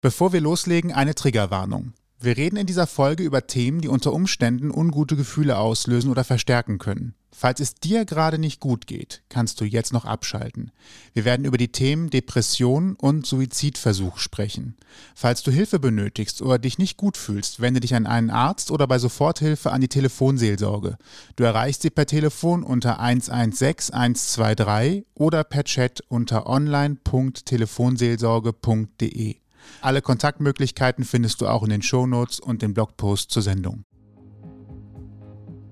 Bevor wir loslegen, eine Triggerwarnung. Wir reden in dieser Folge über Themen, die unter Umständen ungute Gefühle auslösen oder verstärken können. Falls es dir gerade nicht gut geht, kannst du jetzt noch abschalten. Wir werden über die Themen Depression und Suizidversuch sprechen. Falls du Hilfe benötigst oder dich nicht gut fühlst, wende dich an einen Arzt oder bei Soforthilfe an die Telefonseelsorge. Du erreichst sie per Telefon unter 116 123 oder per Chat unter online.telefonseelsorge.de. Alle Kontaktmöglichkeiten findest du auch in den Shownotes und den Blogpost zur Sendung.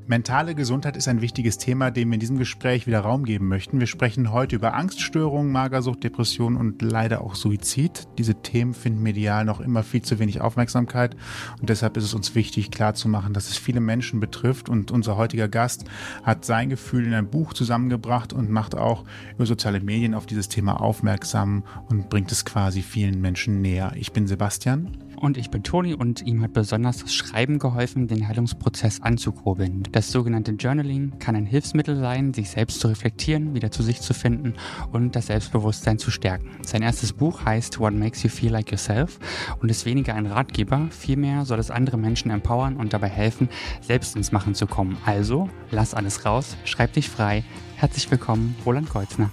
Mentale Gesundheit ist ein wichtiges Thema, dem wir in diesem Gespräch wieder Raum geben möchten. Wir sprechen heute über Angststörungen, Magersucht, Depression und leider auch Suizid. Diese Themen finden medial noch immer viel zu wenig Aufmerksamkeit und deshalb ist es uns wichtig klarzumachen, dass es viele Menschen betrifft und unser heutiger Gast hat sein Gefühl in ein Buch zusammengebracht und macht auch über soziale Medien auf dieses Thema aufmerksam und bringt es quasi vielen Menschen näher. Ich bin Sebastian. Und ich bin Toni und ihm hat besonders das Schreiben geholfen, den Heilungsprozess anzukurbeln. Das sogenannte Journaling kann ein Hilfsmittel sein, sich selbst zu reflektieren, wieder zu sich zu finden und das Selbstbewusstsein zu stärken. Sein erstes Buch heißt What Makes You Feel Like Yourself und ist weniger ein Ratgeber, vielmehr soll es andere Menschen empowern und dabei helfen, selbst ins Machen zu kommen. Also, lass alles raus, schreib dich frei. Herzlich willkommen, Roland Kreuzner.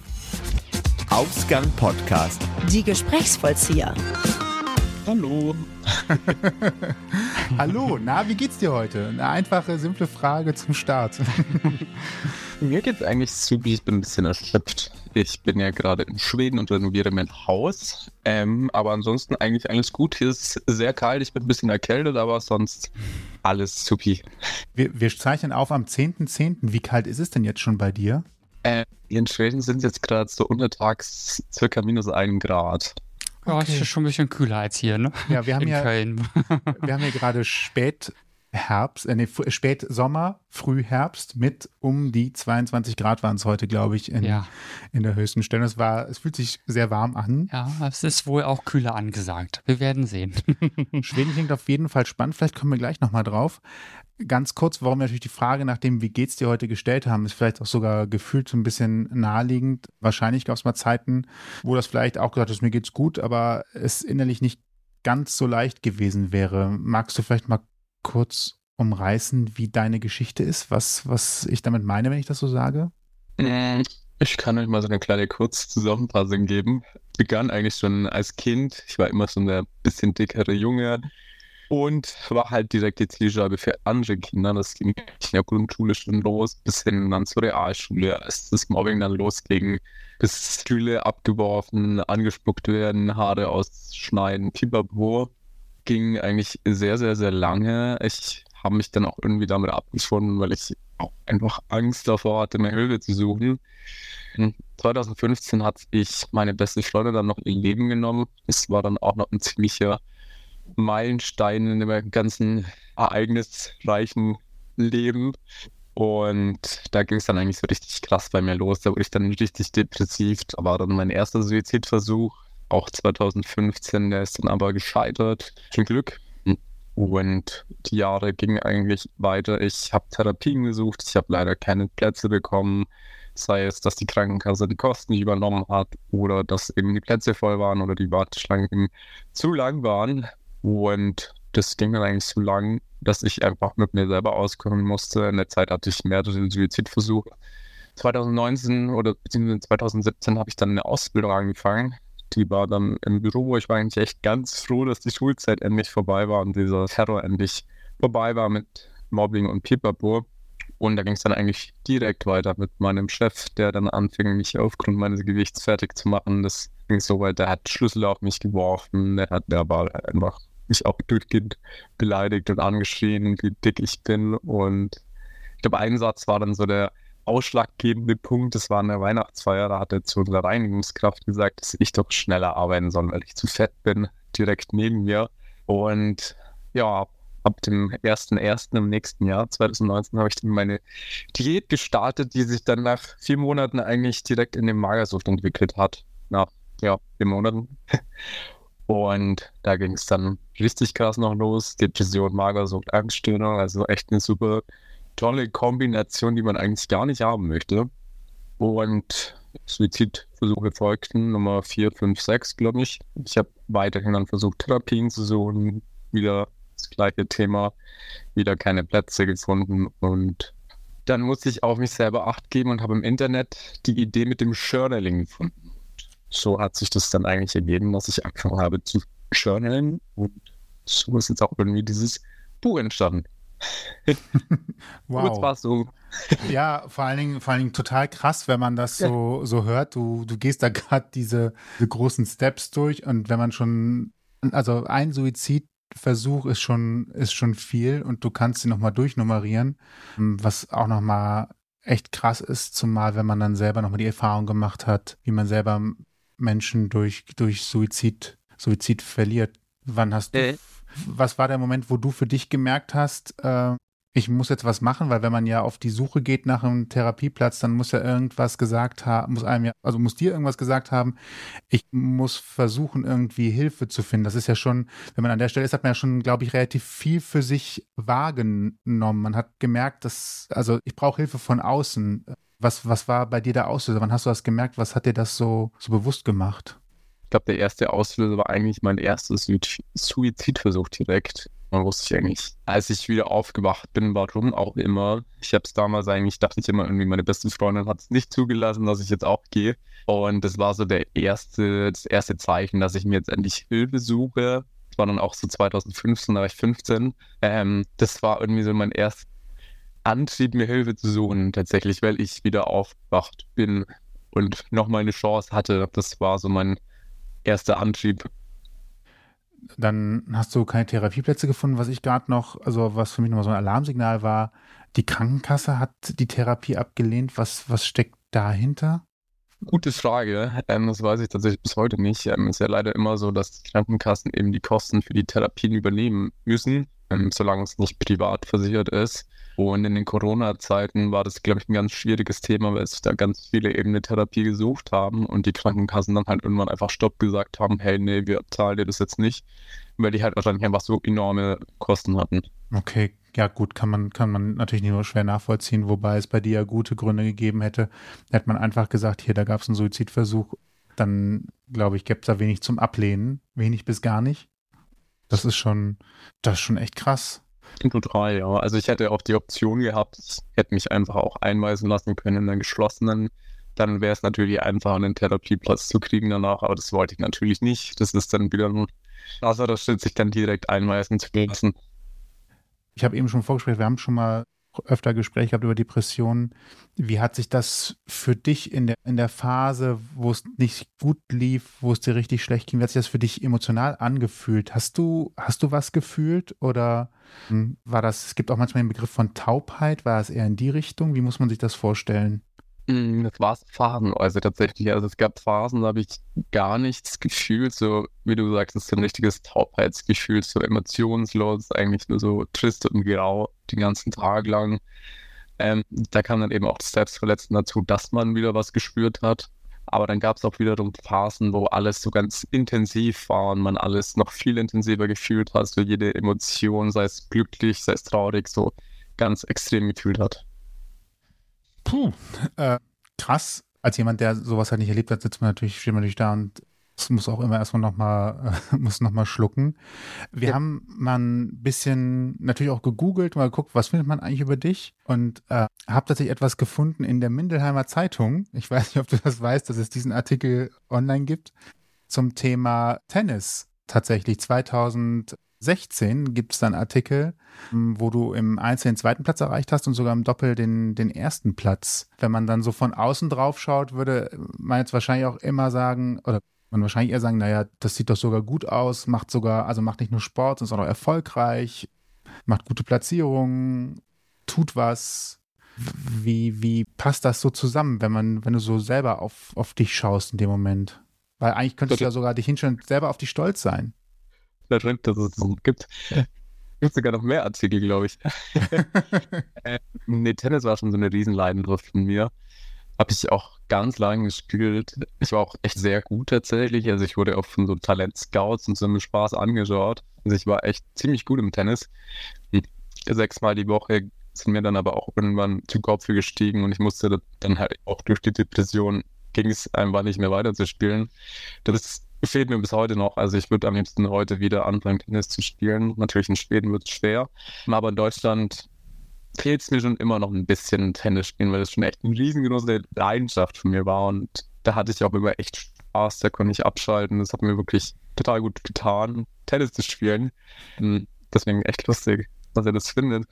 Ausgang Podcast. Die Gesprächsvollzieher. Hallo. Hallo, na, wie geht's dir heute? Eine einfache, simple Frage zum Start. Mir geht's eigentlich super, ich bin ein bisschen erschöpft. Ich bin ja gerade in Schweden und renoviere mein Haus. Ähm, aber ansonsten eigentlich alles gut. Hier ist sehr kalt, ich bin ein bisschen erkältet, aber sonst alles supi. Wir, wir zeichnen auf am 10.10. .10. Wie kalt ist es denn jetzt schon bei dir? Äh, in Schweden sind es jetzt gerade so untertags circa minus ein Grad. Ja, okay. ist schon ein bisschen kühler als hier, ne? Ja, wir haben In ja, Köln. wir haben ja gerade Spätherbst, äh, nee, Spätsommer, Frühherbst mit um die 22 Grad waren es heute, glaube ich, in, Ja. in der höchsten Stelle. Es war, es fühlt sich sehr warm an. Ja, es ist wohl auch kühler angesagt. Wir werden sehen. Schweden klingt auf jeden Fall spannend. Vielleicht kommen wir gleich nochmal drauf. Ganz kurz, warum wir natürlich die Frage nach dem, wie geht's dir heute gestellt haben, ist vielleicht auch sogar gefühlt so ein bisschen naheliegend. Wahrscheinlich gab es mal Zeiten, wo das vielleicht auch gesagt ist, mir geht's gut, aber es innerlich nicht ganz so leicht gewesen wäre. Magst du vielleicht mal kurz umreißen, wie deine Geschichte ist? Was, was ich damit meine, wenn ich das so sage? Mm, Ich kann euch mal so eine kleine Kurzzusammenfassung geben. Begann eigentlich schon als Kind. Ich war immer so ein bisschen dickere Junge und war halt direkt die Zielscheibe für andere Kinder. Das ging in der Grundschule schon los, bis hin dann zur Realschule, als das Mobbing dann losging, bis Stühle abgeworfen, angespuckt werden, Haare ausschneiden, pipapo. Ging eigentlich sehr, sehr, sehr lange. Ich habe mich dann auch irgendwie damit abgefunden, weil ich auch einfach Angst davor hatte, mir Hilfe zu suchen. 2015 hat ich meine beste Freundin dann noch ihr Leben genommen. Es war dann auch noch ein ziemlicher Meilenstein in dem ganzen ereignisreichen Leben. Und da ging es dann eigentlich so richtig krass bei mir los. Da wurde ich dann richtig depressiv. Da war dann mein erster Suizidversuch, auch 2015. Der ist dann aber gescheitert. Zum Glück. Und die Jahre gingen eigentlich weiter. Ich habe Therapien gesucht. Ich habe leider keine Plätze bekommen. Sei es, dass die Krankenkasse die Kosten nicht übernommen hat oder dass eben die Plätze voll waren oder die Warteschlangen zu lang waren. Und das ging dann eigentlich so lang, dass ich einfach mit mir selber auskommen musste. In der Zeit hatte ich mehrere Suizidversuche. 2019 oder beziehungsweise 2017 habe ich dann eine Ausbildung angefangen. Die war dann im Büro, wo ich war eigentlich echt ganz froh, dass die Schulzeit endlich vorbei war und dieser Terror endlich vorbei war mit Mobbing und Pipapo. Und da ging es dann eigentlich direkt weiter mit meinem Chef, der dann anfing, mich aufgrund meines Gewichts fertig zu machen. Das ging so weit, der hat Schlüssel auf mich geworfen, der hat verbal einfach mich auch durchgehend beleidigt und angeschrien, wie dick ich bin. Und ich glaube, ein Satz war dann so der ausschlaggebende Punkt. Das war in der Weihnachtsfeier, da hat er zu unserer Reinigungskraft gesagt, dass ich doch schneller arbeiten soll, weil ich zu fett bin, direkt neben mir. Und ja, ab dem 1.1. im nächsten Jahr, 2019, habe ich dann meine Diät gestartet, die sich dann nach vier Monaten eigentlich direkt in den Magersucht entwickelt hat. Nach, ja, vier Monaten. Und da ging es dann richtig krass noch los. Depression, Magersucht, Angststörung, also echt eine super tolle Kombination, die man eigentlich gar nicht haben möchte. Und Suizidversuche folgten, Nummer 4, 5, 6, glaube ich. Ich habe weiterhin dann versucht, Therapien zu suchen, wieder das gleiche Thema, wieder keine Plätze gefunden und dann musste ich auf mich selber Acht geben und habe im Internet die Idee mit dem Journaling gefunden. So hat sich das dann eigentlich ergeben, dass ich angefangen habe zu journalen und so ist jetzt auch irgendwie dieses Buch entstanden. wow. So. Ja, vor allen, Dingen, vor allen Dingen total krass, wenn man das so, so hört. Du, du gehst da gerade diese, diese großen Steps durch und wenn man schon, also ein Suizidversuch ist schon, ist schon viel und du kannst sie nochmal durchnummerieren, was auch nochmal echt krass ist, zumal wenn man dann selber nochmal die Erfahrung gemacht hat, wie man selber Menschen durch, durch Suizid, Suizid verliert. Wann hast du, äh. was war der Moment, wo du für dich gemerkt hast, äh, ich muss jetzt was machen, weil wenn man ja auf die Suche geht nach einem Therapieplatz, dann muss ja irgendwas gesagt haben, muss einem ja, also muss dir irgendwas gesagt haben, ich muss versuchen, irgendwie Hilfe zu finden. Das ist ja schon, wenn man an der Stelle ist, hat man ja schon, glaube ich, relativ viel für sich wahrgenommen. Man hat gemerkt, dass, also ich brauche Hilfe von außen. Was, was war bei dir der Auslöser? Wann hast du das gemerkt? Was hat dir das so, so bewusst gemacht? Ich glaube, der erste Auslöser war eigentlich mein erster Suizidversuch direkt. Man wusste ich eigentlich, als ich wieder aufgewacht bin, warum auch immer. Ich habe es damals eigentlich, dachte ich immer, irgendwie meine beste Freundin hat es nicht zugelassen, dass ich jetzt auch gehe. Und das war so der erste, das erste Zeichen, dass ich mir jetzt endlich Hilfe suche. Das war dann auch so 2015, da war ich 15. Ähm, das war irgendwie so mein erster Antrieb, mir Hilfe zu suchen, tatsächlich, weil ich wieder aufgewacht bin und nochmal eine Chance hatte. Das war so mein erster Antrieb. Dann hast du keine Therapieplätze gefunden, was ich gerade noch, also was für mich nochmal so ein Alarmsignal war. Die Krankenkasse hat die Therapie abgelehnt. Was, was steckt dahinter? Gute Frage. Ähm, das weiß ich tatsächlich bis heute nicht. Ähm, es ist ja leider immer so, dass die Krankenkassen eben die Kosten für die Therapien übernehmen müssen, ähm, solange es nicht privat versichert ist. Und in den Corona-Zeiten war das, glaube ich, ein ganz schwieriges Thema, weil sich da ganz viele eben eine Therapie gesucht haben und die Krankenkassen dann halt irgendwann einfach Stopp gesagt haben, hey, nee, wir zahlen dir das jetzt nicht, weil die halt wahrscheinlich einfach so enorme Kosten hatten. Okay, ja gut, kann man, kann man natürlich nicht nur schwer nachvollziehen, wobei es bei dir ja gute Gründe gegeben hätte. Hätte man einfach gesagt, hier, da gab es einen Suizidversuch, dann glaube ich, gäbe es da wenig zum Ablehnen, wenig bis gar nicht. Das ist schon, das ist schon echt krass. Total, ja. Also ich hätte auch die Option gehabt, ich hätte mich einfach auch einweisen lassen können in einen geschlossenen. Dann wäre es natürlich einfach, einen Therapieplatz zu kriegen danach, aber das wollte ich natürlich nicht. Das ist dann wieder ein also das steht sich dann direkt einweisen zu lassen. Ich habe eben schon vorgestellt, wir haben schon mal öfter Gespräche gehabt über Depressionen. Wie hat sich das für dich in der, in der Phase, wo es nicht gut lief, wo es dir richtig schlecht ging, wie hat sich das für dich emotional angefühlt? Hast du, hast du was gefühlt oder hm, war das, es gibt auch manchmal den Begriff von Taubheit, war es eher in die Richtung? Wie muss man sich das vorstellen? Hm, das war phasenweise tatsächlich. Also es gab Phasen, da habe ich gar nichts gefühlt, so wie du sagst, ist ein richtiges Taubheitsgefühl, so emotionslos, eigentlich nur so trist und grau den ganzen Tag lang. Ähm, da kam dann eben auch das Selbstverletzen dazu, dass man wieder was gespürt hat. Aber dann gab es auch wiederum Phasen, wo alles so ganz intensiv war und man alles noch viel intensiver gefühlt hat, so jede Emotion, sei es glücklich, sei es traurig, so ganz extrem gefühlt hat. Puh, äh, krass. Als jemand, der sowas halt nicht erlebt hat, sitzt man natürlich, steht man natürlich da und es muss auch immer erstmal nochmal, äh, muss nochmal schlucken. Wir ja. haben mal ein bisschen natürlich auch gegoogelt, mal geguckt, was findet man eigentlich über dich und äh, habe tatsächlich etwas gefunden in der Mindelheimer Zeitung. Ich weiß nicht, ob du das weißt, dass es diesen Artikel online gibt zum Thema Tennis. Tatsächlich 2000 16 gibt es dann Artikel, hm, wo du im Einzel den zweiten Platz erreicht hast und sogar im Doppel den, den ersten Platz. Wenn man dann so von außen drauf schaut, würde man jetzt wahrscheinlich auch immer sagen, oder man wahrscheinlich eher sagen, naja, das sieht doch sogar gut aus, macht sogar, also macht nicht nur Sport, sondern auch erfolgreich, macht gute Platzierungen, tut was. Wie, wie passt das so zusammen, wenn man, wenn du so selber auf, auf dich schaust in dem Moment? Weil eigentlich könntest du ja sogar dich hinstellen, selber auf dich stolz sein da drin, dass es so gibt. Es gibt sogar noch mehr Artikel, glaube ich. äh, nee, Tennis war schon so eine Riesenleidenschaft von mir. Habe ich auch ganz lange gespielt. Ich war auch echt sehr gut tatsächlich. Also ich wurde auch von so Talent-Scouts und so einem Spaß angeschaut. Also ich war echt ziemlich gut im Tennis. Sechsmal die Woche sind mir dann aber auch irgendwann zu Kopf gestiegen und ich musste dann halt auch durch die Depression ging es einfach nicht mehr weiterzuspielen. Das fehlt mir bis heute noch. Also ich würde am liebsten heute wieder anfangen, Tennis zu spielen. Natürlich in Schweden wird es schwer. Aber in Deutschland fehlt es mir schon immer noch ein bisschen Tennis spielen, weil es schon echt eine riesengroße Leidenschaft von mir war. Und da hatte ich auch immer echt Spaß, da konnte ich abschalten. Das hat mir wirklich total gut getan, Tennis zu spielen. Hm, deswegen echt lustig was er das findet.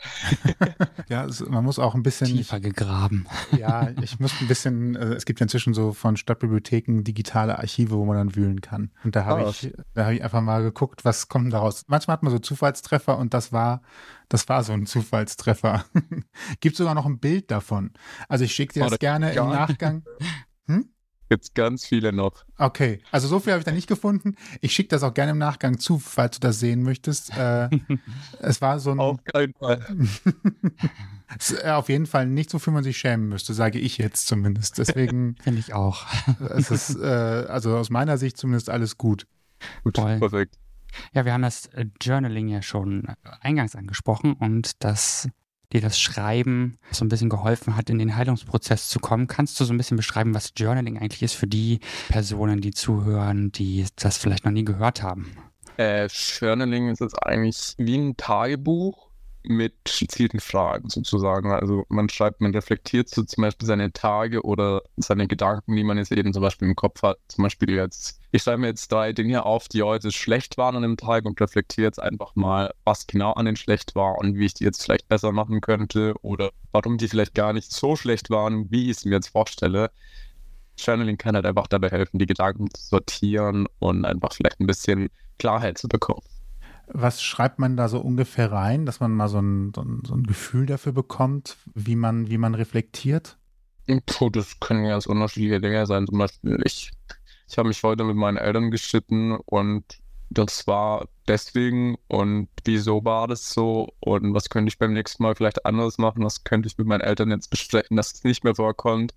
ja, man muss auch ein bisschen. Tiefer gegraben. Ja, ich muss ein bisschen, äh, es gibt ja inzwischen so von Stadtbibliotheken digitale Archive, wo man dann wühlen kann. Und da habe oh. ich, da habe ich einfach mal geguckt, was kommt daraus. Manchmal hat man so Zufallstreffer und das war, das war so ein Zufallstreffer. gibt sogar noch ein Bild davon. Also ich schicke dir oh, das gerne im Nachgang. Hm? Gibt es ganz viele noch. Okay, also so viel habe ich da nicht gefunden. Ich schicke das auch gerne im Nachgang zu, falls du das sehen möchtest. Äh, es war so ein. Auf keinen Fall. es ist auf jeden Fall nichts, wofür man sich schämen müsste, sage ich jetzt zumindest. Deswegen. Finde ich auch. es ist, äh, also aus meiner Sicht zumindest alles gut. Gut, Voll. perfekt. Ja, wir haben das Journaling ja schon eingangs angesprochen und das dir das Schreiben so ein bisschen geholfen hat, in den Heilungsprozess zu kommen. Kannst du so ein bisschen beschreiben, was Journaling eigentlich ist für die Personen, die zuhören, die das vielleicht noch nie gehört haben? Äh, Journaling ist jetzt eigentlich wie ein Tagebuch, mit gezielten Fragen sozusagen. Also man schreibt, man reflektiert so zum Beispiel seine Tage oder seine Gedanken, die man jetzt eben zum Beispiel im Kopf hat. Zum Beispiel jetzt, ich schreibe mir jetzt drei Dinge auf, die heute schlecht waren an dem Tag und reflektiere jetzt einfach mal, was genau an den schlecht war und wie ich die jetzt vielleicht besser machen könnte oder warum die vielleicht gar nicht so schlecht waren, wie ich es mir jetzt vorstelle. Journaling kann halt einfach dabei helfen, die Gedanken zu sortieren und einfach vielleicht ein bisschen Klarheit zu bekommen. Was schreibt man da so ungefähr rein, dass man mal so ein, so ein, so ein Gefühl dafür bekommt, wie man, wie man reflektiert? Puh, das können ganz unterschiedliche Dinge sein. Zum Beispiel, ich, ich habe mich heute mit meinen Eltern geschitten und das war deswegen und wieso war das so und was könnte ich beim nächsten Mal vielleicht anderes machen, was könnte ich mit meinen Eltern jetzt besprechen, dass es nicht mehr vorkommt,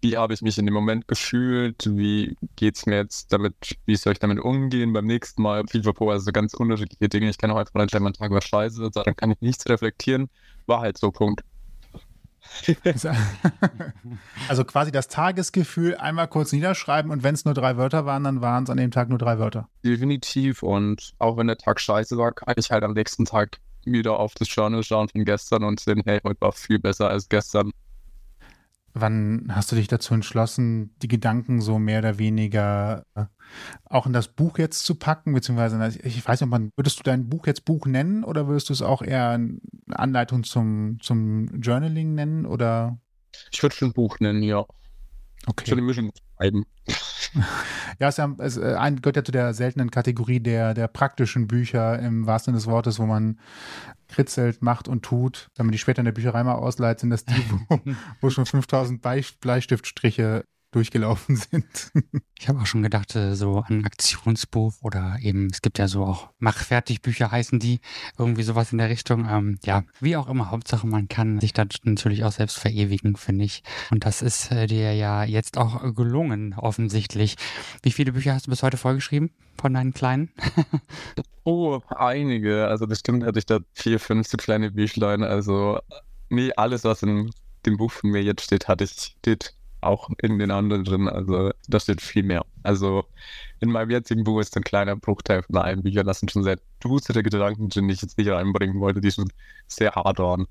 wie habe ich mich in dem Moment gefühlt, wie geht es mir jetzt damit, wie soll ich damit umgehen beim nächsten Mal, FIFA also ganz unterschiedliche Dinge, ich kann auch einfach entscheiden, mein Tag war scheiße, dann kann ich nichts reflektieren, war halt so, Punkt. also quasi das Tagesgefühl einmal kurz niederschreiben und wenn es nur drei Wörter waren, dann waren es an dem Tag nur drei Wörter. Definitiv und auch wenn der Tag scheiße war, kann ich halt am nächsten Tag wieder auf das Journal schauen von gestern und sehen, hey, heute war viel besser als gestern. Wann hast du dich dazu entschlossen, die Gedanken so mehr oder weniger äh, auch in das Buch jetzt zu packen? Beziehungsweise, ich weiß nicht, man, würdest du dein Buch jetzt Buch nennen oder würdest du es auch eher eine Anleitung zum, zum Journaling nennen? Oder? Ich würde es ein Buch nennen, ja. Okay. Ich würde Mischung schreiben. ja, es, ja, es äh, gehört ja zu der seltenen Kategorie der, der praktischen Bücher im wahrsten Sinne des Wortes, wo man kritzelt, macht und tut. Wenn man die später in der Bücherei mal ausleiht, sind das die, wo, wo schon 5000 Bleistiftstriche durchgelaufen sind. ich habe auch schon gedacht, äh, so ein Aktionsbuch oder eben, es gibt ja so auch Machfertigbücher heißen die, irgendwie sowas in der Richtung. Ähm, ja, wie auch immer, Hauptsache man kann sich da natürlich auch selbst verewigen, finde ich. Und das ist äh, dir ja jetzt auch gelungen, offensichtlich. Wie viele Bücher hast du bis heute vorgeschrieben von deinen Kleinen? oh, einige. Also bestimmt hatte ich da vier, fünf so kleine Büchlein. Also nie alles, was in dem Buch von mir jetzt steht, hatte ich steht auch in den anderen drin. Also da steht viel mehr. Also in meinem jetzigen Buch ist ein kleiner Bruchteil von einem Bücher. Das sind schon sehr düstere Gedanken die ich jetzt nicht reinbringen wollte, die schon sehr hart waren.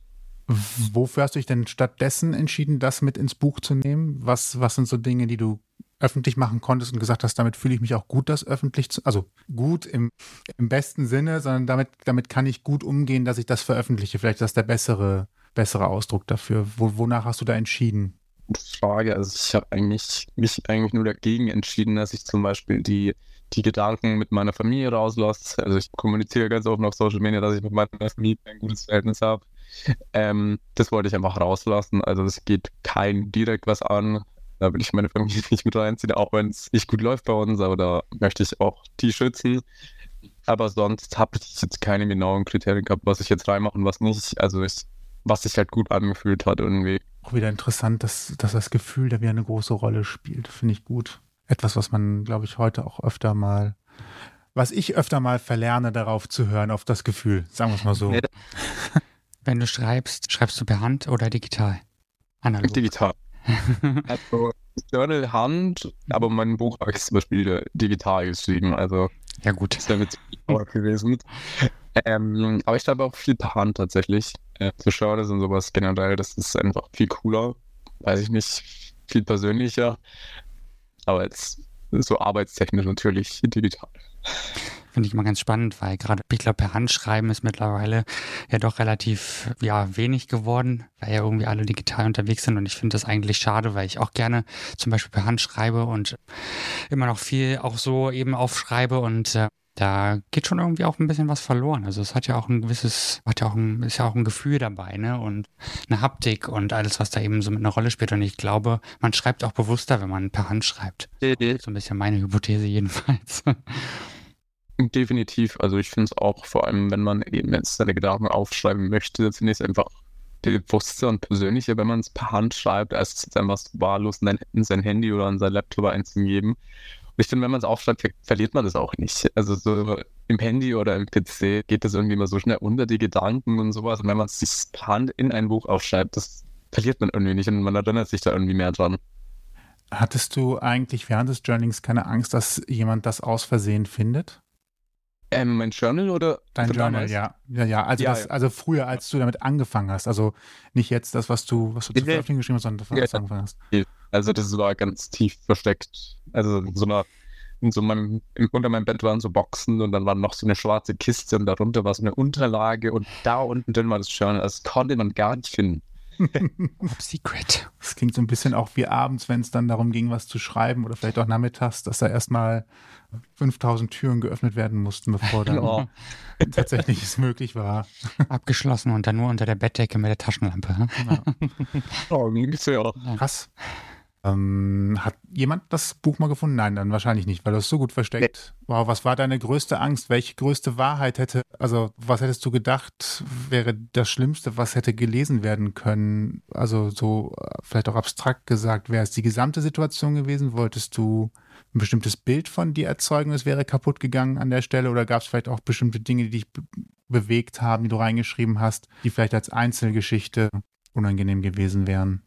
Wofür hast du dich denn stattdessen entschieden, das mit ins Buch zu nehmen? Was, was sind so Dinge, die du öffentlich machen konntest und gesagt hast, damit fühle ich mich auch gut, das öffentlich zu, also gut im, im besten Sinne, sondern damit, damit kann ich gut umgehen, dass ich das veröffentliche. Vielleicht ist das der bessere, bessere Ausdruck dafür. Wo, wonach hast du da entschieden? Frage. Also ich habe eigentlich mich eigentlich nur dagegen entschieden, dass ich zum Beispiel die, die Gedanken mit meiner Familie rauslasse. Also ich kommuniziere ganz offen auf Social Media, dass ich mit meiner Familie ein gutes Verhältnis habe. Ähm, das wollte ich einfach rauslassen. Also es geht kein direkt was an. Da will ich meine Familie nicht mit reinziehen, auch wenn es nicht gut läuft bei uns, aber da möchte ich auch die schützen. Aber sonst habe ich jetzt keine genauen Kriterien gehabt, was ich jetzt reinmache und was nicht. Also ich, was sich halt gut angefühlt hat irgendwie auch wieder interessant, dass, dass das Gefühl da wieder eine große Rolle spielt. Finde ich gut. Etwas, was man, glaube ich, heute auch öfter mal, was ich öfter mal verlerne, darauf zu hören, auf das Gefühl. Sagen wir es mal so. Wenn du schreibst, schreibst du per Hand oder digital? Analog. Digital. also, Journal Hand, aber mein Buch habe ich zum Beispiel digital geschrieben, also ja gut. Das wäre mit gewesen. Ähm, aber ich schreibe auch viel per Hand tatsächlich. Äh, für Journals und sowas generell, das ist einfach viel cooler. Weiß ich nicht, viel persönlicher. Aber jetzt so arbeitstechnisch natürlich digital. Finde ich mal ganz spannend, weil gerade, ich glaube, per Handschreiben ist mittlerweile ja doch relativ ja, wenig geworden, weil ja irgendwie alle digital unterwegs sind. Und ich finde das eigentlich schade, weil ich auch gerne zum Beispiel per Hand schreibe und immer noch viel auch so eben aufschreibe und äh, da geht schon irgendwie auch ein bisschen was verloren. Also es hat ja auch ein gewisses, hat ja auch ein, ist ja auch ein Gefühl dabei, ne? Und eine Haptik und alles, was da eben so mit einer Rolle spielt. Und ich glaube, man schreibt auch bewusster, wenn man per Hand schreibt. So ein bisschen meine Hypothese jedenfalls. Definitiv. Also ich finde es auch, vor allem wenn man eben jetzt seine Gedanken aufschreiben möchte, finde ich es einfach bewusster und persönlicher, wenn man es per Hand schreibt, als es jetzt einfach wahllos in sein Handy oder an sein Laptop einzugeben. Ich finde, wenn man es aufschreibt, ver verliert man das auch nicht. Also so im Handy oder im PC geht das irgendwie immer so schnell unter die Gedanken und sowas. Und wenn man es sich Hand in ein Buch aufschreibt, das verliert man irgendwie nicht und man erinnert sich da irgendwie mehr dran. Hattest du eigentlich während des Journalings keine Angst, dass jemand das aus Versehen findet? Ähm, mein Journal oder? Dein Journal, ja. Ja, ja. Also, ja, das, ja. also früher, als du damit angefangen hast. Also nicht jetzt das, was du, was du zu geschrieben hast, sondern das, was du angefangen hast. Also das war ganz tief versteckt. Also in so einer, in so meinem, unter meinem Bett waren so Boxen und dann war noch so eine schwarze Kiste und darunter war so eine Unterlage und da unten drin war das Journal. Das konnte man gar nicht finden. Secret. Das klingt so ein bisschen auch wie abends, wenn es dann darum ging, was zu schreiben oder vielleicht auch nachmittags, dass da erstmal 5000 Türen geöffnet werden mussten, bevor dann genau. tatsächlich es möglich war. Abgeschlossen und dann nur unter der Bettdecke mit der Taschenlampe. Ja. oh, ungefähr. Krass. Ähm, hat jemand das Buch mal gefunden? Nein, dann wahrscheinlich nicht, weil du es so gut versteckt. Nee. Wow, was war deine größte Angst? Welche größte Wahrheit hätte, also was hättest du gedacht, wäre das Schlimmste, was hätte gelesen werden können? Also so vielleicht auch abstrakt gesagt, wäre es die gesamte Situation gewesen? Wolltest du ein bestimmtes Bild von dir erzeugen, es wäre kaputt gegangen an der Stelle? Oder gab es vielleicht auch bestimmte Dinge, die dich be bewegt haben, die du reingeschrieben hast, die vielleicht als Einzelgeschichte unangenehm gewesen wären?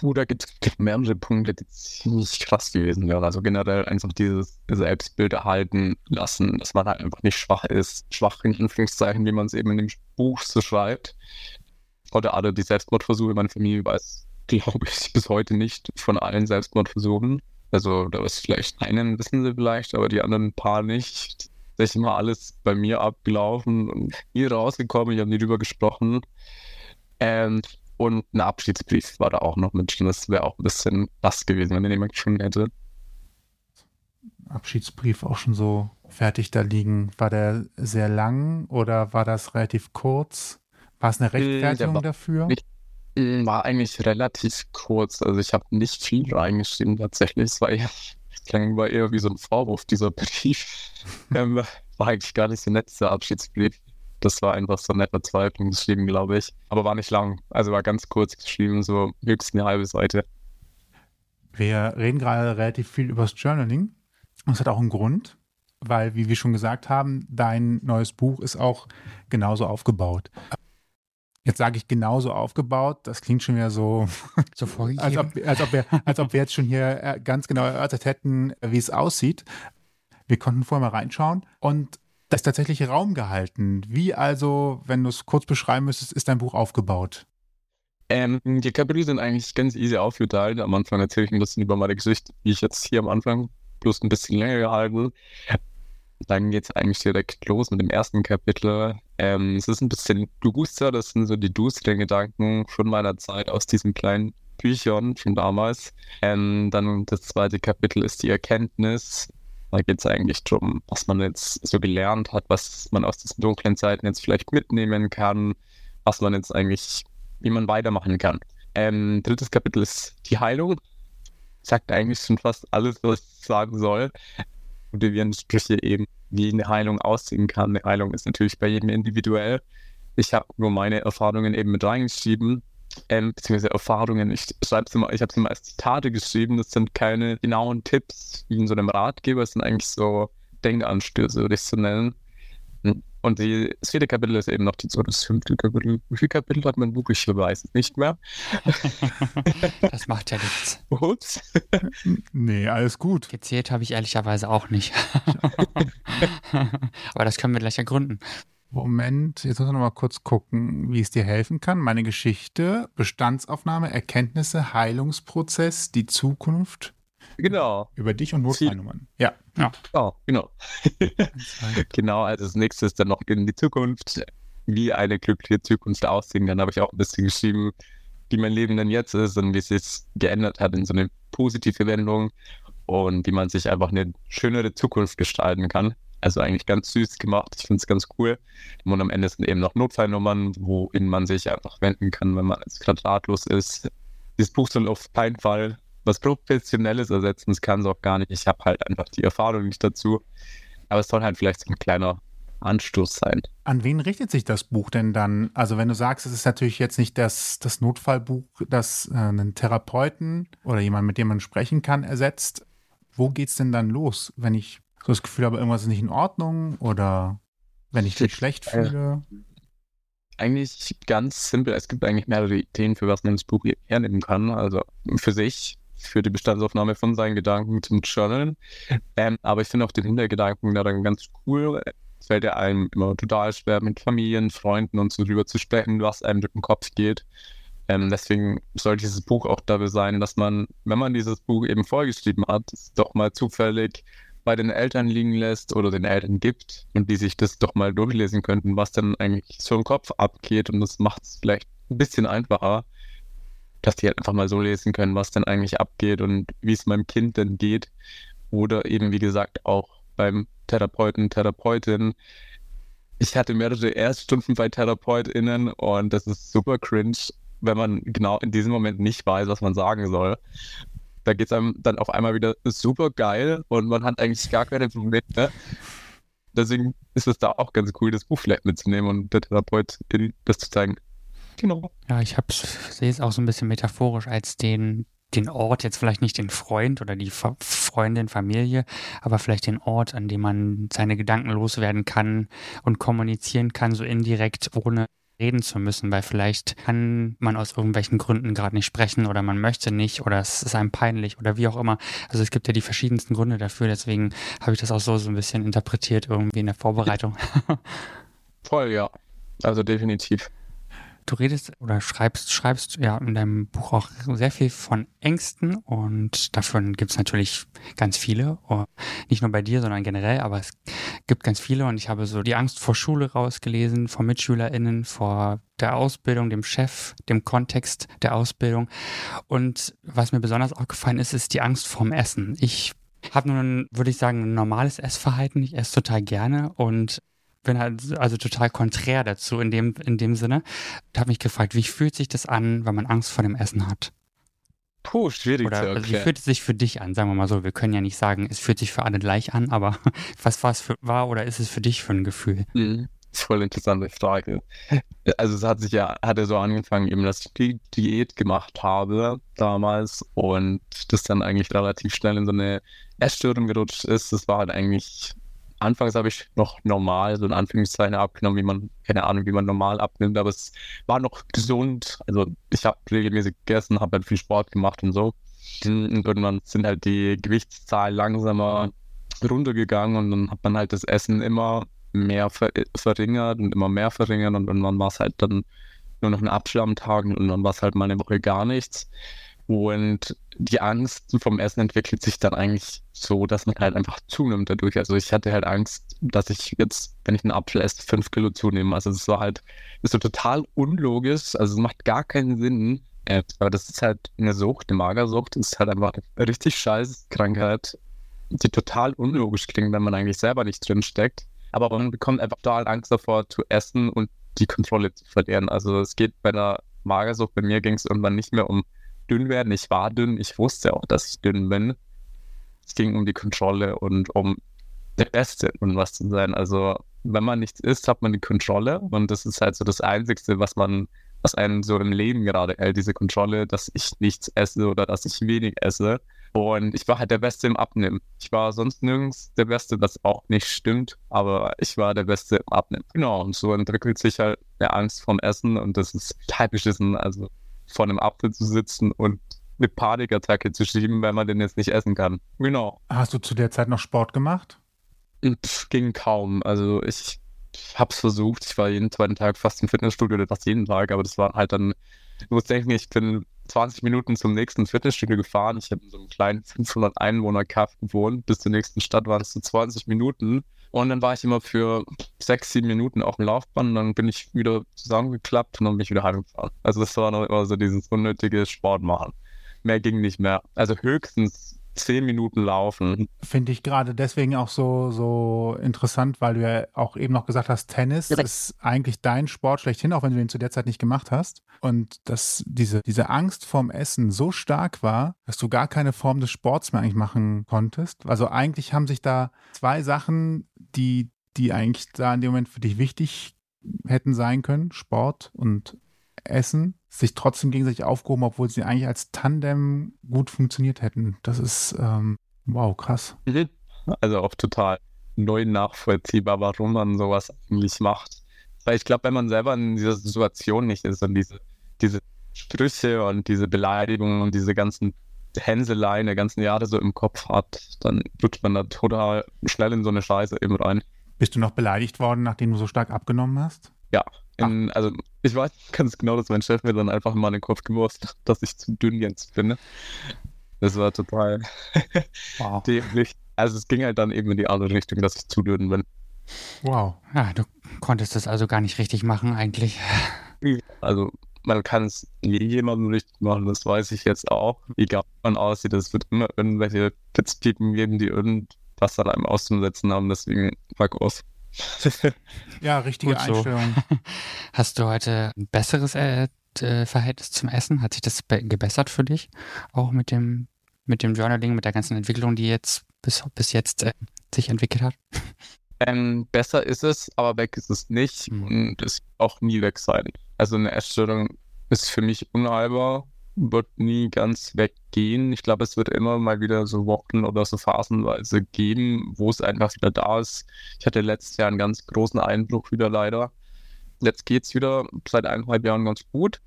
Oh, da gibt es mehrere Punkte, die ziemlich krass gewesen wären. Also generell einfach dieses Selbstbild erhalten lassen, dass man halt einfach nicht schwach ist. Schwach in Anführungszeichen, wie man es eben in dem Buch so schreibt. Oder alle die Selbstmordversuche. Meine Familie weiß, glaube ich, bis heute nicht von allen Selbstmordversuchen. Also da ist vielleicht einen wissen sie vielleicht, aber die anderen paar nicht. Das ist immer alles bei mir abgelaufen und nie rausgekommen. Ich habe nie drüber gesprochen. Ähm, und ein Abschiedsbrief war da auch noch mit drin. Das wäre auch ein bisschen das gewesen, wenn den jemand schon hätte. Abschiedsbrief auch schon so fertig da liegen. War der sehr lang oder war das relativ kurz? War es eine äh, Rechtfertigung war dafür? Nicht, äh, war eigentlich relativ kurz. Also ich habe nicht viel reingeschrieben tatsächlich. Es war eher, klang war eher wie so ein Vorwurf, dieser Brief. ähm, war eigentlich gar nicht so nett, dieser Abschiedsbrief. Das war einfach so eine Verzweiflung geschrieben, glaube ich. Aber war nicht lang. Also war ganz kurz geschrieben, so höchstens eine halbe Seite. Wir reden gerade relativ viel über das Journaling. Das hat auch einen Grund, weil, wie wir schon gesagt haben, dein neues Buch ist auch genauso aufgebaut. Jetzt sage ich genauso aufgebaut, das klingt schon wieder so, so als, ob, als, ob wir, als ob wir jetzt schon hier äh, ganz genau erörtert hätten, wie es aussieht. Wir konnten vorher mal reinschauen und das tatsächlich Raum gehalten. Wie also, wenn du es kurz beschreiben müsstest, ist dein Buch aufgebaut? Ähm, die Kapitel sind eigentlich ganz easy aufgeteilt. Am Anfang erzähle ich ein bisschen über meine Geschichte, wie ich jetzt hier am Anfang bloß ein bisschen länger gehalten. Dann geht es eigentlich direkt los mit dem ersten Kapitel. Ähm, es ist ein bisschen duster, das sind so die düsteren Gedanken von meiner Zeit aus diesen kleinen Büchern von damals. Ähm, dann das zweite Kapitel ist die Erkenntnis. Da geht es eigentlich darum, was man jetzt so gelernt hat, was man aus diesen dunklen Zeiten jetzt vielleicht mitnehmen kann, was man jetzt eigentlich, wie man weitermachen kann. Ähm, drittes Kapitel ist die Heilung. Sagt eigentlich schon fast alles, was ich sagen soll. Motivierende Sprüche eben, wie eine Heilung aussehen kann. Eine Heilung ist natürlich bei jedem individuell. Ich habe nur meine Erfahrungen eben mit reingeschrieben ähm, beziehungsweise Erfahrungen. Ich schreibe es immer, ich habe es immer als Zitate geschrieben. Das sind keine genauen Tipps wie in so einem Ratgeber, es sind eigentlich so Denkanstöße, würde ich so nennen. Und die, das vierte Kapitel ist eben noch die, so das fünfte Kapitel. Wie viele Kapitel hat mein Buch? Ich weiß es nicht mehr. das macht ja nichts. Ups. nee, alles gut. Gezählt habe ich ehrlicherweise auch nicht. Aber das können wir gleich ergründen. Moment, jetzt muss ich noch mal kurz gucken, wie es dir helfen kann. Meine Geschichte, Bestandsaufnahme, Erkenntnisse, Heilungsprozess, die Zukunft. Genau. Über dich und Notfallnummern. Ja. Ja, oh, genau. genau, also das nächste ist dann noch in die Zukunft. Wie eine glückliche Zukunft aussehen kann, habe ich auch ein bisschen geschrieben, wie mein Leben denn jetzt ist und wie es sich geändert hat in so eine positive Wendung und wie man sich einfach eine schönere Zukunft gestalten kann. Also eigentlich ganz süß gemacht. Ich finde es ganz cool. Und am Ende sind eben noch Notfallnummern, wohin man sich einfach wenden kann, wenn man jetzt gerade ratlos ist. Dieses Buch soll auf keinen Fall was Professionelles ersetzen. Das kann es auch gar nicht. Ich habe halt einfach die Erfahrung nicht dazu. Aber es soll halt vielleicht so ein kleiner Anstoß sein. An wen richtet sich das Buch denn dann? Also wenn du sagst, es ist natürlich jetzt nicht das, das Notfallbuch, das äh, einen Therapeuten oder jemand, mit dem man sprechen kann, ersetzt. Wo geht es denn dann los, wenn ich so das Gefühl habe, irgendwas ist nicht in Ordnung oder wenn ich mich schlecht fühle? Eigentlich ganz simpel. Es gibt eigentlich mehrere Ideen, für was man das Buch hernehmen kann. Also für sich, für die Bestandsaufnahme von seinen Gedanken zum Journalen. Ähm, aber ich finde auch den Hintergedanken daran ganz cool. Es fällt ja einem immer total schwer, mit Familien, Freunden und so drüber zu sprechen, was einem durch den Kopf geht. Ähm, deswegen soll dieses Buch auch dafür sein, dass man, wenn man dieses Buch eben vorgeschrieben hat, es doch mal zufällig bei den Eltern liegen lässt oder den Eltern gibt und die sich das doch mal durchlesen könnten, was dann eigentlich so im Kopf abgeht. Und das macht es vielleicht ein bisschen einfacher, dass die halt einfach mal so lesen können, was denn eigentlich abgeht und wie es meinem Kind denn geht. Oder eben wie gesagt auch beim Therapeuten, Therapeutin. Ich hatte mehrere Erststunden bei TherapeutInnen und das ist super cringe, wenn man genau in diesem Moment nicht weiß, was man sagen soll da geht es einem dann auf einmal wieder super geil und man hat eigentlich gar keine Probleme. Deswegen ist es da auch ganz cool, das Buch vielleicht mitzunehmen und der Therapeut das zu zeigen. Genau. Ja, ich sehe es auch so ein bisschen metaphorisch als den, den Ort, jetzt vielleicht nicht den Freund oder die Freundin, Familie, aber vielleicht den Ort, an dem man seine Gedanken loswerden kann und kommunizieren kann, so indirekt, ohne reden zu müssen, weil vielleicht kann man aus irgendwelchen Gründen gerade nicht sprechen oder man möchte nicht oder es ist einem peinlich oder wie auch immer. Also es gibt ja die verschiedensten Gründe dafür, deswegen habe ich das auch so, so ein bisschen interpretiert irgendwie in der Vorbereitung. Voll, ja. Also definitiv. Du redest oder schreibst, schreibst ja in deinem Buch auch sehr viel von Ängsten und davon gibt es natürlich ganz viele. Nicht nur bei dir, sondern generell, aber es gibt ganz viele und ich habe so die Angst vor Schule rausgelesen, vor MitschülerInnen, vor der Ausbildung, dem Chef, dem Kontext der Ausbildung. Und was mir besonders aufgefallen ist, ist die Angst vorm Essen. Ich habe nun, würde ich sagen, ein normales Essverhalten. Ich esse total gerne und bin halt also total konträr dazu in dem, in dem Sinne. Ich habe mich gefragt, wie fühlt sich das an, wenn man Angst vor dem Essen hat? Puh, schwierig Oder, zu also wie fühlt es sich für dich an? Sagen wir mal so, wir können ja nicht sagen, es fühlt sich für alle gleich an, aber was war es für, war oder ist es für dich für ein Gefühl? Mhm. Voll interessante Frage. Also es hat sich ja, hatte so angefangen, eben, dass ich die Diät gemacht habe damals und das dann eigentlich relativ schnell in so eine Essstörung gerutscht ist. Das war halt eigentlich Anfangs habe ich noch normal, so in Anführungszeichen abgenommen, wie man, keine Ahnung, wie man normal abnimmt, aber es war noch gesund. Also ich habe regelmäßig gegessen, habe halt viel Sport gemacht und so. Und irgendwann sind halt die Gewichtszahlen langsamer runtergegangen und dann hat man halt das Essen immer mehr ver verringert und immer mehr verringert und irgendwann war es halt dann nur noch ein Abschlag am Tag und dann war es halt mal eine Woche gar nichts. Und die Angst vom Essen entwickelt sich dann eigentlich so, dass man halt einfach zunimmt dadurch. Also ich hatte halt Angst, dass ich jetzt, wenn ich einen Apfel esse, fünf Kilo zunehme. Also es war halt, ist so total unlogisch. Also es macht gar keinen Sinn. Äh, aber das ist halt eine Sucht, eine Magersucht. Das ist halt einfach eine richtig scheiß Krankheit, die total unlogisch klingt, wenn man eigentlich selber nicht drin steckt. Aber man bekommt einfach total Angst davor zu essen und die Kontrolle zu verlieren. Also es geht bei einer Magersucht, bei mir ging es irgendwann nicht mehr um dünn werden. Ich war dünn, ich wusste auch, dass ich dünn bin. Es ging um die Kontrolle und um der Beste und was zu sein. Also, wenn man nichts isst, hat man die Kontrolle und das ist halt so das Einzige, was man, was einen so im Leben gerade hält, diese Kontrolle, dass ich nichts esse oder dass ich wenig esse. Und ich war halt der Beste im Abnehmen. Ich war sonst nirgends der Beste, was auch nicht stimmt, aber ich war der Beste im Abnehmen. Genau, und so entwickelt sich halt der Angst vom Essen und das ist total beschissen, also vor einem Apfel zu sitzen und eine Panikattacke zu schieben, weil man den jetzt nicht essen kann. Genau. Hast du zu der Zeit noch Sport gemacht? Pff, ging kaum. Also ich, ich habe es versucht. Ich war jeden zweiten Tag fast im Fitnessstudio oder fast jeden Tag, aber das war halt dann, du musst denken, ich bin 20 Minuten zum nächsten Fitnessstudio gefahren. Ich habe in so einem kleinen 500 Einwohner Kaff gewohnt. Bis zur nächsten Stadt waren es so 20 Minuten. Und dann war ich immer für sechs, sieben Minuten auf dem Laufband und dann bin ich wieder zusammengeklappt und dann bin ich wieder heimgefahren. Also das war noch immer so dieses unnötige Sport machen. Mehr ging nicht mehr. Also höchstens zehn Minuten laufen. Finde ich gerade deswegen auch so, so interessant, weil du ja auch eben noch gesagt hast, Tennis ja. ist eigentlich dein Sport schlechthin, auch wenn du ihn zu der Zeit nicht gemacht hast. Und dass diese, diese Angst vorm Essen so stark war, dass du gar keine Form des Sports mehr eigentlich machen konntest. Also eigentlich haben sich da zwei Sachen, die, die eigentlich da in dem Moment für dich wichtig hätten sein können, Sport und Essen, sich trotzdem gegenseitig aufgehoben, obwohl sie eigentlich als Tandem gut funktioniert hätten. Das ist, ähm, wow, krass. Mhm. Also auch total neu nachvollziehbar, warum man sowas eigentlich macht. Weil ich glaube, wenn man selber in dieser Situation nicht ist und diese, diese Sprüche und diese Beleidigungen und diese ganzen Hänseleien der ganzen Jahre so im Kopf hat, dann rutscht man da total schnell in so eine Scheiße eben rein. Bist du noch beleidigt worden, nachdem du so stark abgenommen hast? Ja, in, also ich weiß ganz genau, dass mein Chef mir dann einfach mal in den Kopf geworfen hat, dass ich zu dünn jetzt bin. Ne? Das war total wow. dämlich. Also es ging halt dann eben in die andere Richtung, dass ich zu dünn bin. Wow. Ja, du konntest das also gar nicht richtig machen eigentlich. Also man kann es nie jemandem richtig machen, das weiß ich jetzt auch. Egal wie man aussieht, es wird immer irgendwelche Pitzpiepen geben, die irgendwas an einem auszusetzen haben, deswegen fuck off. ja, richtige Einstellung. Hast du heute ein besseres äh, Verhältnis zum Essen? Hat sich das gebessert für dich? Auch mit dem, mit dem Journaling, mit der ganzen Entwicklung, die jetzt bis, bis jetzt äh, sich entwickelt hat? Ähm, besser ist es, aber weg ist es nicht mhm. und es wird auch nie weg sein. Also eine Essstörung ist für mich unheilbar wird nie ganz weggehen. Ich glaube, es wird immer mal wieder so Wochen oder so phasenweise geben, wo es einfach wieder da ist. Ich hatte letztes Jahr einen ganz großen Einbruch wieder leider. Jetzt geht es wieder seit eineinhalb Jahren ganz gut,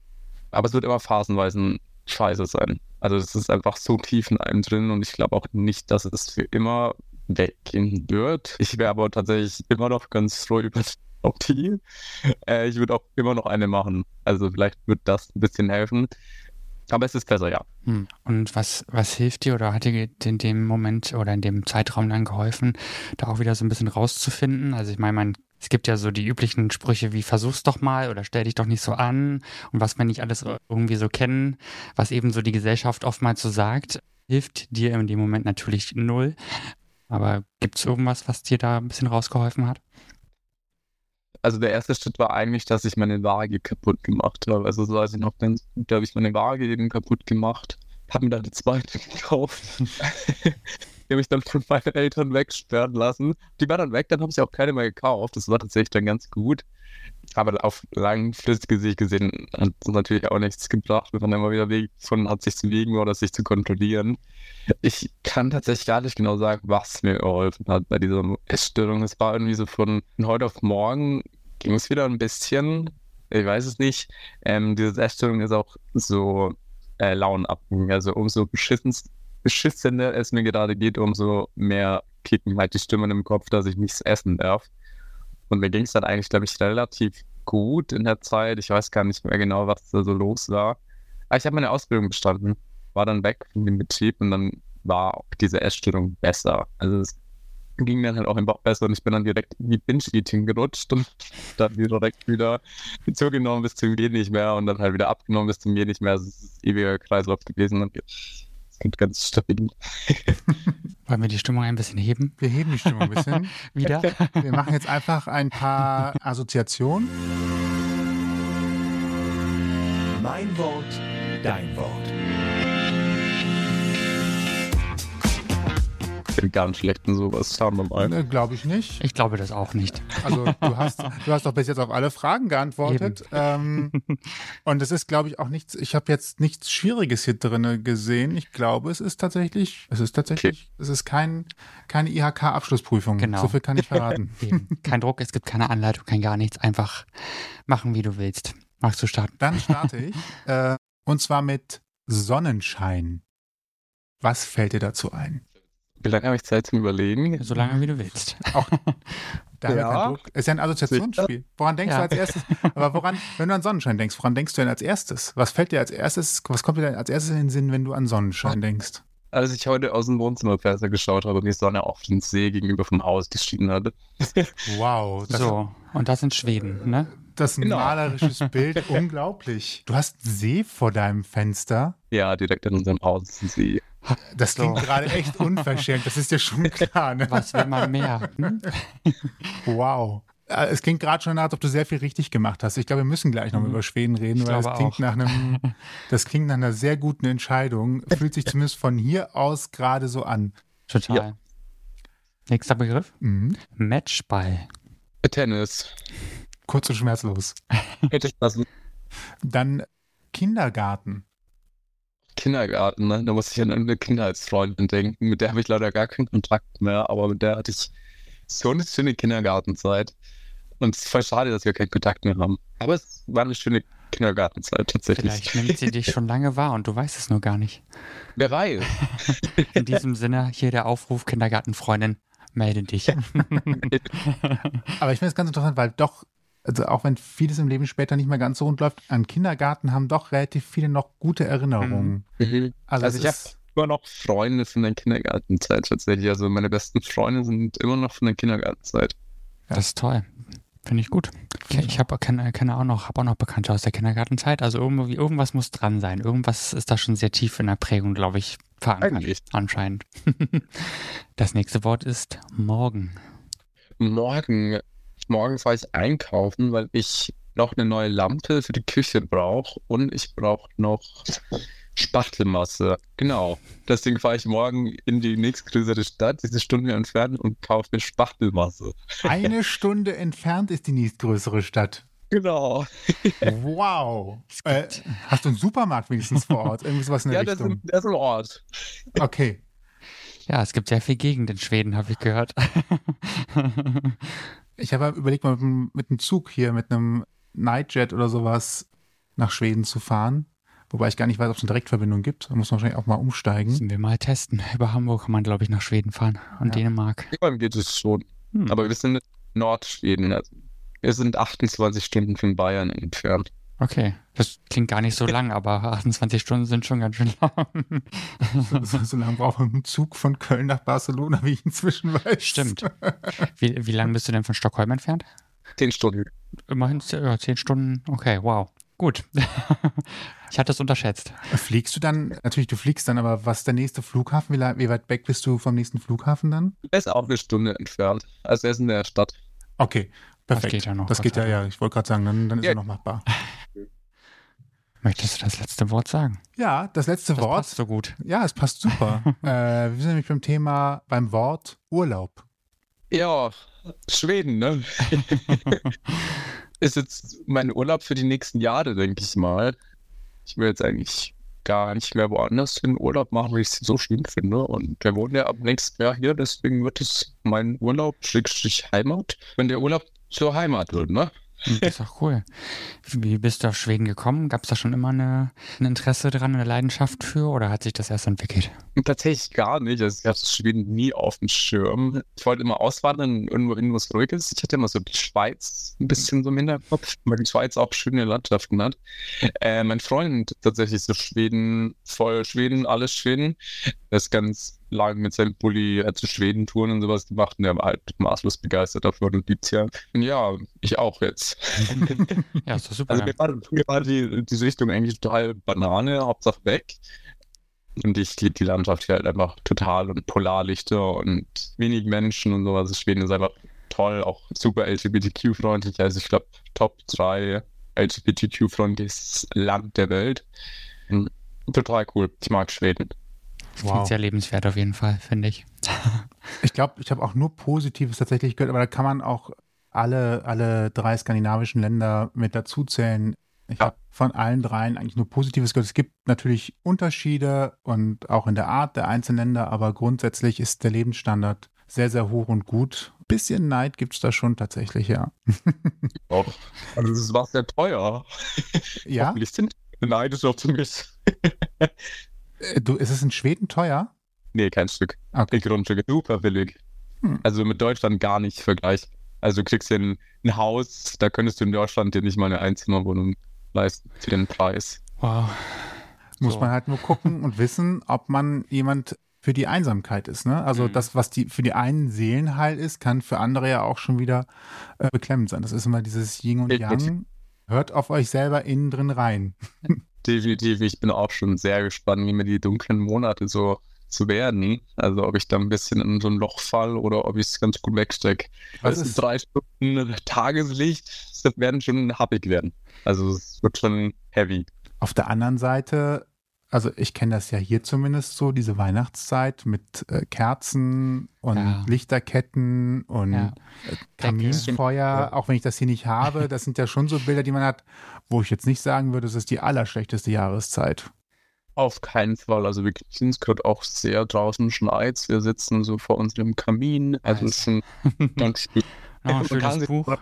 aber es wird immer phasenweise scheiße sein. Also es ist einfach so tief in einem drin und ich glaube auch nicht, dass es für immer weggehen wird. Ich wäre aber tatsächlich immer noch ganz froh über die. Äh, ich würde auch immer noch eine machen. Also vielleicht wird das ein bisschen helfen. Aber es ist besser, ja. Hm. Und was, was hilft dir oder hat dir in dem Moment oder in dem Zeitraum dann geholfen, da auch wieder so ein bisschen rauszufinden? Also ich meine, man, es gibt ja so die üblichen Sprüche wie versuch's doch mal oder stell dich doch nicht so an und was wir nicht alles irgendwie so kennen, was eben so die Gesellschaft oftmals so sagt, hilft dir in dem Moment natürlich null. Aber gibt es irgendwas, was dir da ein bisschen rausgeholfen hat? Also der erste Schritt war eigentlich, dass ich meine Waage kaputt gemacht habe. Also so weiß ich noch ganz da habe ich meine Waage eben kaputt gemacht, habe mir dann eine zweite gekauft. die habe ich dann von meinen Eltern wegsperren lassen. Die war dann weg, dann habe ich auch keine mehr gekauft. Das war tatsächlich dann ganz gut. Aber auf langfristige Sicht gesehen hat es natürlich auch nichts gebracht, wenn man immer wieder Weg von hat, sich zu wiegen oder sich zu kontrollieren. Ich kann tatsächlich gar nicht genau sagen, was mir geholfen hat bei dieser Essstörung. Es war irgendwie so von heute auf morgen ging es wieder ein bisschen. Ich weiß es nicht. Ähm, diese Essstörung ist auch so äh, launenabhängig. Also umso beschissener es mir gerade geht, umso mehr kicken halt die Stimmen im Kopf, dass ich nichts essen darf. Und mir ging es dann eigentlich, glaube ich, relativ gut in der Zeit. Ich weiß gar nicht mehr genau, was da so los war. Aber ich habe meine Ausbildung bestanden, war dann weg von dem Betrieb und dann war auch diese Essstörung besser. Also es ging dann halt auch einfach besser und ich bin dann direkt in die Binge-Eating gerutscht und dann direkt wieder zugenommen bis zum Gehen nicht mehr und dann halt wieder abgenommen bis zum Gehen nicht mehr. Also es ist ewiger Kreislauf gewesen und es geht ganz stabil. Wollen wir die Stimmung ein bisschen heben? Wir heben die Stimmung ein bisschen. Wieder. Wir machen jetzt einfach ein paar Assoziationen. Mein Wort, dein Wort. Bin ganz schlecht in sowas. Schauen wir mal. Ne, Glaube ich nicht. Ich glaube das auch nicht. Also du hast, du hast doch bis jetzt auf alle Fragen geantwortet. Ähm, und es ist, glaube ich, auch nichts, ich habe jetzt nichts Schwieriges hier drin gesehen. Ich glaube, es ist tatsächlich, es ist tatsächlich, es ist kein, keine IHK-Abschlussprüfung. Genau. So viel kann ich verraten. Eben. Kein Druck, es gibt keine Anleitung, kein gar nichts. Einfach machen, wie du willst. Magst du starten? Dann starte ich. Äh, und zwar mit Sonnenschein. Was fällt dir dazu ein? Wie lange habe ich Zeit zum Überlegen? So lange, wie du willst. Da haben wir Ja. Druck. Ist ja ein Assoziationsspiel. Woran denkst Ja. du als erstes? Aber woran, wenn du an Sonnenschein denkst, woran denkst du denn als erstes? Was fällt dir als erstes, was kommt dir denn als erstes in den Sinn, wenn du an Sonnenschein denkst? Als ich heute aus dem Wohnzimmerfenster geschaut habe und die Sonne auf den See gegenüber vom Haus geschienen hatte. Wow, das, so, und das in Schweden, ne? das ist ein Genau. malerisches Bild. Unglaublich. Du hast einen See vor deinem Fenster. Ja, direkt an unserem Haus ist ein See. Das So. klingt gerade echt unverschämt. Das ist dir schon klar. Ne? Was will man mehr? Hm? Wow. Äh, Es klingt gerade schon nach, als ob du sehr viel richtig gemacht hast. Ich glaube, wir müssen gleich noch Mhm. über Schweden reden, Ich weil das klingt auch. nach einem, das klingt nach einer sehr guten Entscheidung. Fühlt sich zumindest von hier aus gerade so an. Total. Nächster Begriff? Mhm. Matchball. Tennis. Kurz und schmerzlos. Hätte ich das Dann Kindergarten. Kindergarten, ne? Da muss ich an eine Kindheitsfreundin denken. Mit der habe ich leider gar keinen Kontakt mehr, aber mit der hatte ich so eine schöne Kindergartenzeit. Und es ist voll schade, dass wir keinen Kontakt mehr haben. Aber es war eine schöne Kindergartenzeit tatsächlich. Vielleicht nimmt sie dich schon lange wahr und du weißt es nur gar nicht. Wer weiß. In diesem Sinne, hier der Aufruf, Kindergartenfreundin, melde dich. Aber ich finde es ganz interessant, weil doch, also auch wenn vieles im Leben später nicht mehr ganz so rund läuft, an Kindergarten haben doch relativ viele noch gute Erinnerungen. Mhm. Also, Also es ich habe immer noch Freunde von der Kindergartenzeit tatsächlich. Also meine besten Freunde sind immer noch von der Kindergartenzeit. Das ist toll. Finde ich gut. Ich, ich habe kenne, kenne auch noch, habe auch noch Bekannte aus der Kindergartenzeit. Also irgendwie, irgendwas muss dran sein. Irgendwas ist da schon sehr tief in der Prägung, glaube ich, verankert. Eigentlich. Anscheinend. Das nächste Wort ist morgen. Morgen, morgen fahre ich einkaufen, weil ich noch eine neue Lampe für die Küche brauche und ich brauche noch Spachtelmasse. Genau. Deswegen fahre ich morgen in die nächstgrößere Stadt, diese Stunde entfernt und kaufe mir Spachtelmasse. eine Stunde entfernt ist die nächstgrößere Stadt. Genau. Wow. Äh, hast du einen Supermarkt wenigstens vor Ort? Irgendwie sowas in der Ja, das ist, Richtung. das ist ein Ort. Okay. Ja, es gibt sehr viel Gegend in Schweden, habe ich gehört. Ich habe überlegt, mal mit, einem Zug hier, mit einem Nightjet oder sowas nach Schweden zu fahren. Wobei ich gar nicht weiß, ob es eine Direktverbindung gibt. Da muss man wahrscheinlich auch mal umsteigen. Müssen wir mal testen. Über Hamburg kann man, glaube ich, nach Schweden fahren und Ja. Dänemark. Irgendwann geht es schon. Hm. Aber wir sind in Nordschweden. Also wir sind 28 Stunden von Bayern entfernt. Okay, das klingt gar nicht so lang, aber 28 Stunden sind schon ganz schön lang. So, so lange braucht man mit dem Zug von Köln nach Barcelona, wie ich inzwischen weiß. Stimmt. Wie, wie lange bist du denn von Stockholm entfernt? 10 Stunden. Immerhin ja, 10 Stunden. Okay, wow. Gut. ich hatte es unterschätzt. Fliegst du dann, natürlich, du fliegst dann, aber was ist der nächste Flughafen? Wie, weit weg bist du vom nächsten Flughafen dann? Er ist auch eine Stunde entfernt. Also er ist in der Stadt. Okay, perfekt. geht ja noch, Das geht ja, ja. Ich wollte gerade sagen, dann, dann ist Ja. er noch machbar. Möchtest du das letzte Wort sagen? Ja, das letzte Das Wort. passt so gut. Ja, es passt super. äh, wir sind nämlich beim Thema, beim Wort Urlaub. Ja, Schweden, ne? ist jetzt mein Urlaub für die nächsten Jahre, denke ich mal. Ich will jetzt eigentlich gar nicht mehr woanders in Urlaub machen, weil ich es so schön finde. Und wir wohnen ja ab nächstem Jahr hier, deswegen wird es mein Urlaub, Schrägstrich Heimat, wenn der Urlaub zur Heimat wird, ne? Hm, Das ist doch cool. Wie bist du auf Schweden gekommen? Gab es da schon immer eine, ein Interesse dran, eine Leidenschaft für oder hat sich das erst entwickelt? Tatsächlich gar nicht. Also ich hatte Schweden nie auf dem Schirm. Ich wollte immer auswandern, irgendwo hin, was ruhiges. Ich hatte immer so die Schweiz ein bisschen so im Hinterkopf, weil die Schweiz auch schöne Landschaften hat. Äh, mein Freund tatsächlich so Schweden, voll Schweden, alles Schweden. Er ist ganz lang mit seinem Bulli äh, zu Schweden-Touren und sowas gemacht und er war halt maßlos begeistert davon und liebt's ja. Und ja, ich auch jetzt. Ja, ist doch super. Also mir war, mir war die, diese Richtung eigentlich total Banane, Hauptsache weg. Und ich liebe die Landschaft hier halt einfach total und Polarlichter und wenig Menschen und sowas. Schweden ist einfach toll, auch super LGBTQ-freundlich. Also ich glaube, Top 3 LGBTQ-freundliches Land der Welt. Und total cool. Ich mag Schweden. Das klingt sehr lebenswert auf jeden Fall, finde ich. Ich glaube, ich habe auch nur Positives tatsächlich gehört, aber da kann man auch alle, alle drei skandinavischen Länder mit dazu zählen. Ich Ja. habe von allen dreien eigentlich nur Positives gehört. Es gibt natürlich Unterschiede und auch in der Art der einzelnen Länder, aber grundsätzlich ist der Lebensstandard sehr, sehr hoch und gut. Bisschen Neid gibt es da schon tatsächlich, ja. Auch. Also das war sehr teuer. Ja, Hoffentlich sind neidisch auf mich. Äh, du, ist es in Schweden teuer? Nee, kein Stück. Okay. Die Grundstücke super billig. Hm. Also mit Deutschland gar nicht vergleichen. Also du kriegst hier ein, ein Haus, da könntest du in Deutschland dir nicht mal eine Einzimmerwohnung leisten für den Preis. Wow. Muss So. man halt nur gucken und wissen, ob man jemand für die Einsamkeit ist. Ne? Also Mhm. das, was die für die einen Seelenheil ist, kann für andere ja auch schon wieder äh, beklemmend sein. Das ist immer dieses Yin und. Yang. Hört auf euch selber innen drin rein. Definitiv, ich bin auch schon sehr gespannt, wie mir die dunklen Monate so zu werden. Also ob ich da ein bisschen in so ein Loch fall oder ob ich es ganz gut wegstecke. Also ist- drei Stunden Tageslicht, das werden schon happig werden. Also es wird schon heavy. Auf der anderen Seite, also ich kenne das ja hier zumindest so, diese Weihnachtszeit mit äh, Kerzen und Ja. Lichterketten und Ja. äh, Kaminfeuer, auch wenn ich das hier nicht habe, das sind ja schon so Bilder, die man hat, wo ich jetzt nicht sagen würde, es ist die allerschlechteste Jahreszeit. Auf keinen Fall. Also wirklich, es gehört auch sehr draußen schneit. Wir sitzen so vor unserem Kamin. Also es ist ein ganz Noch ein schönes Buch.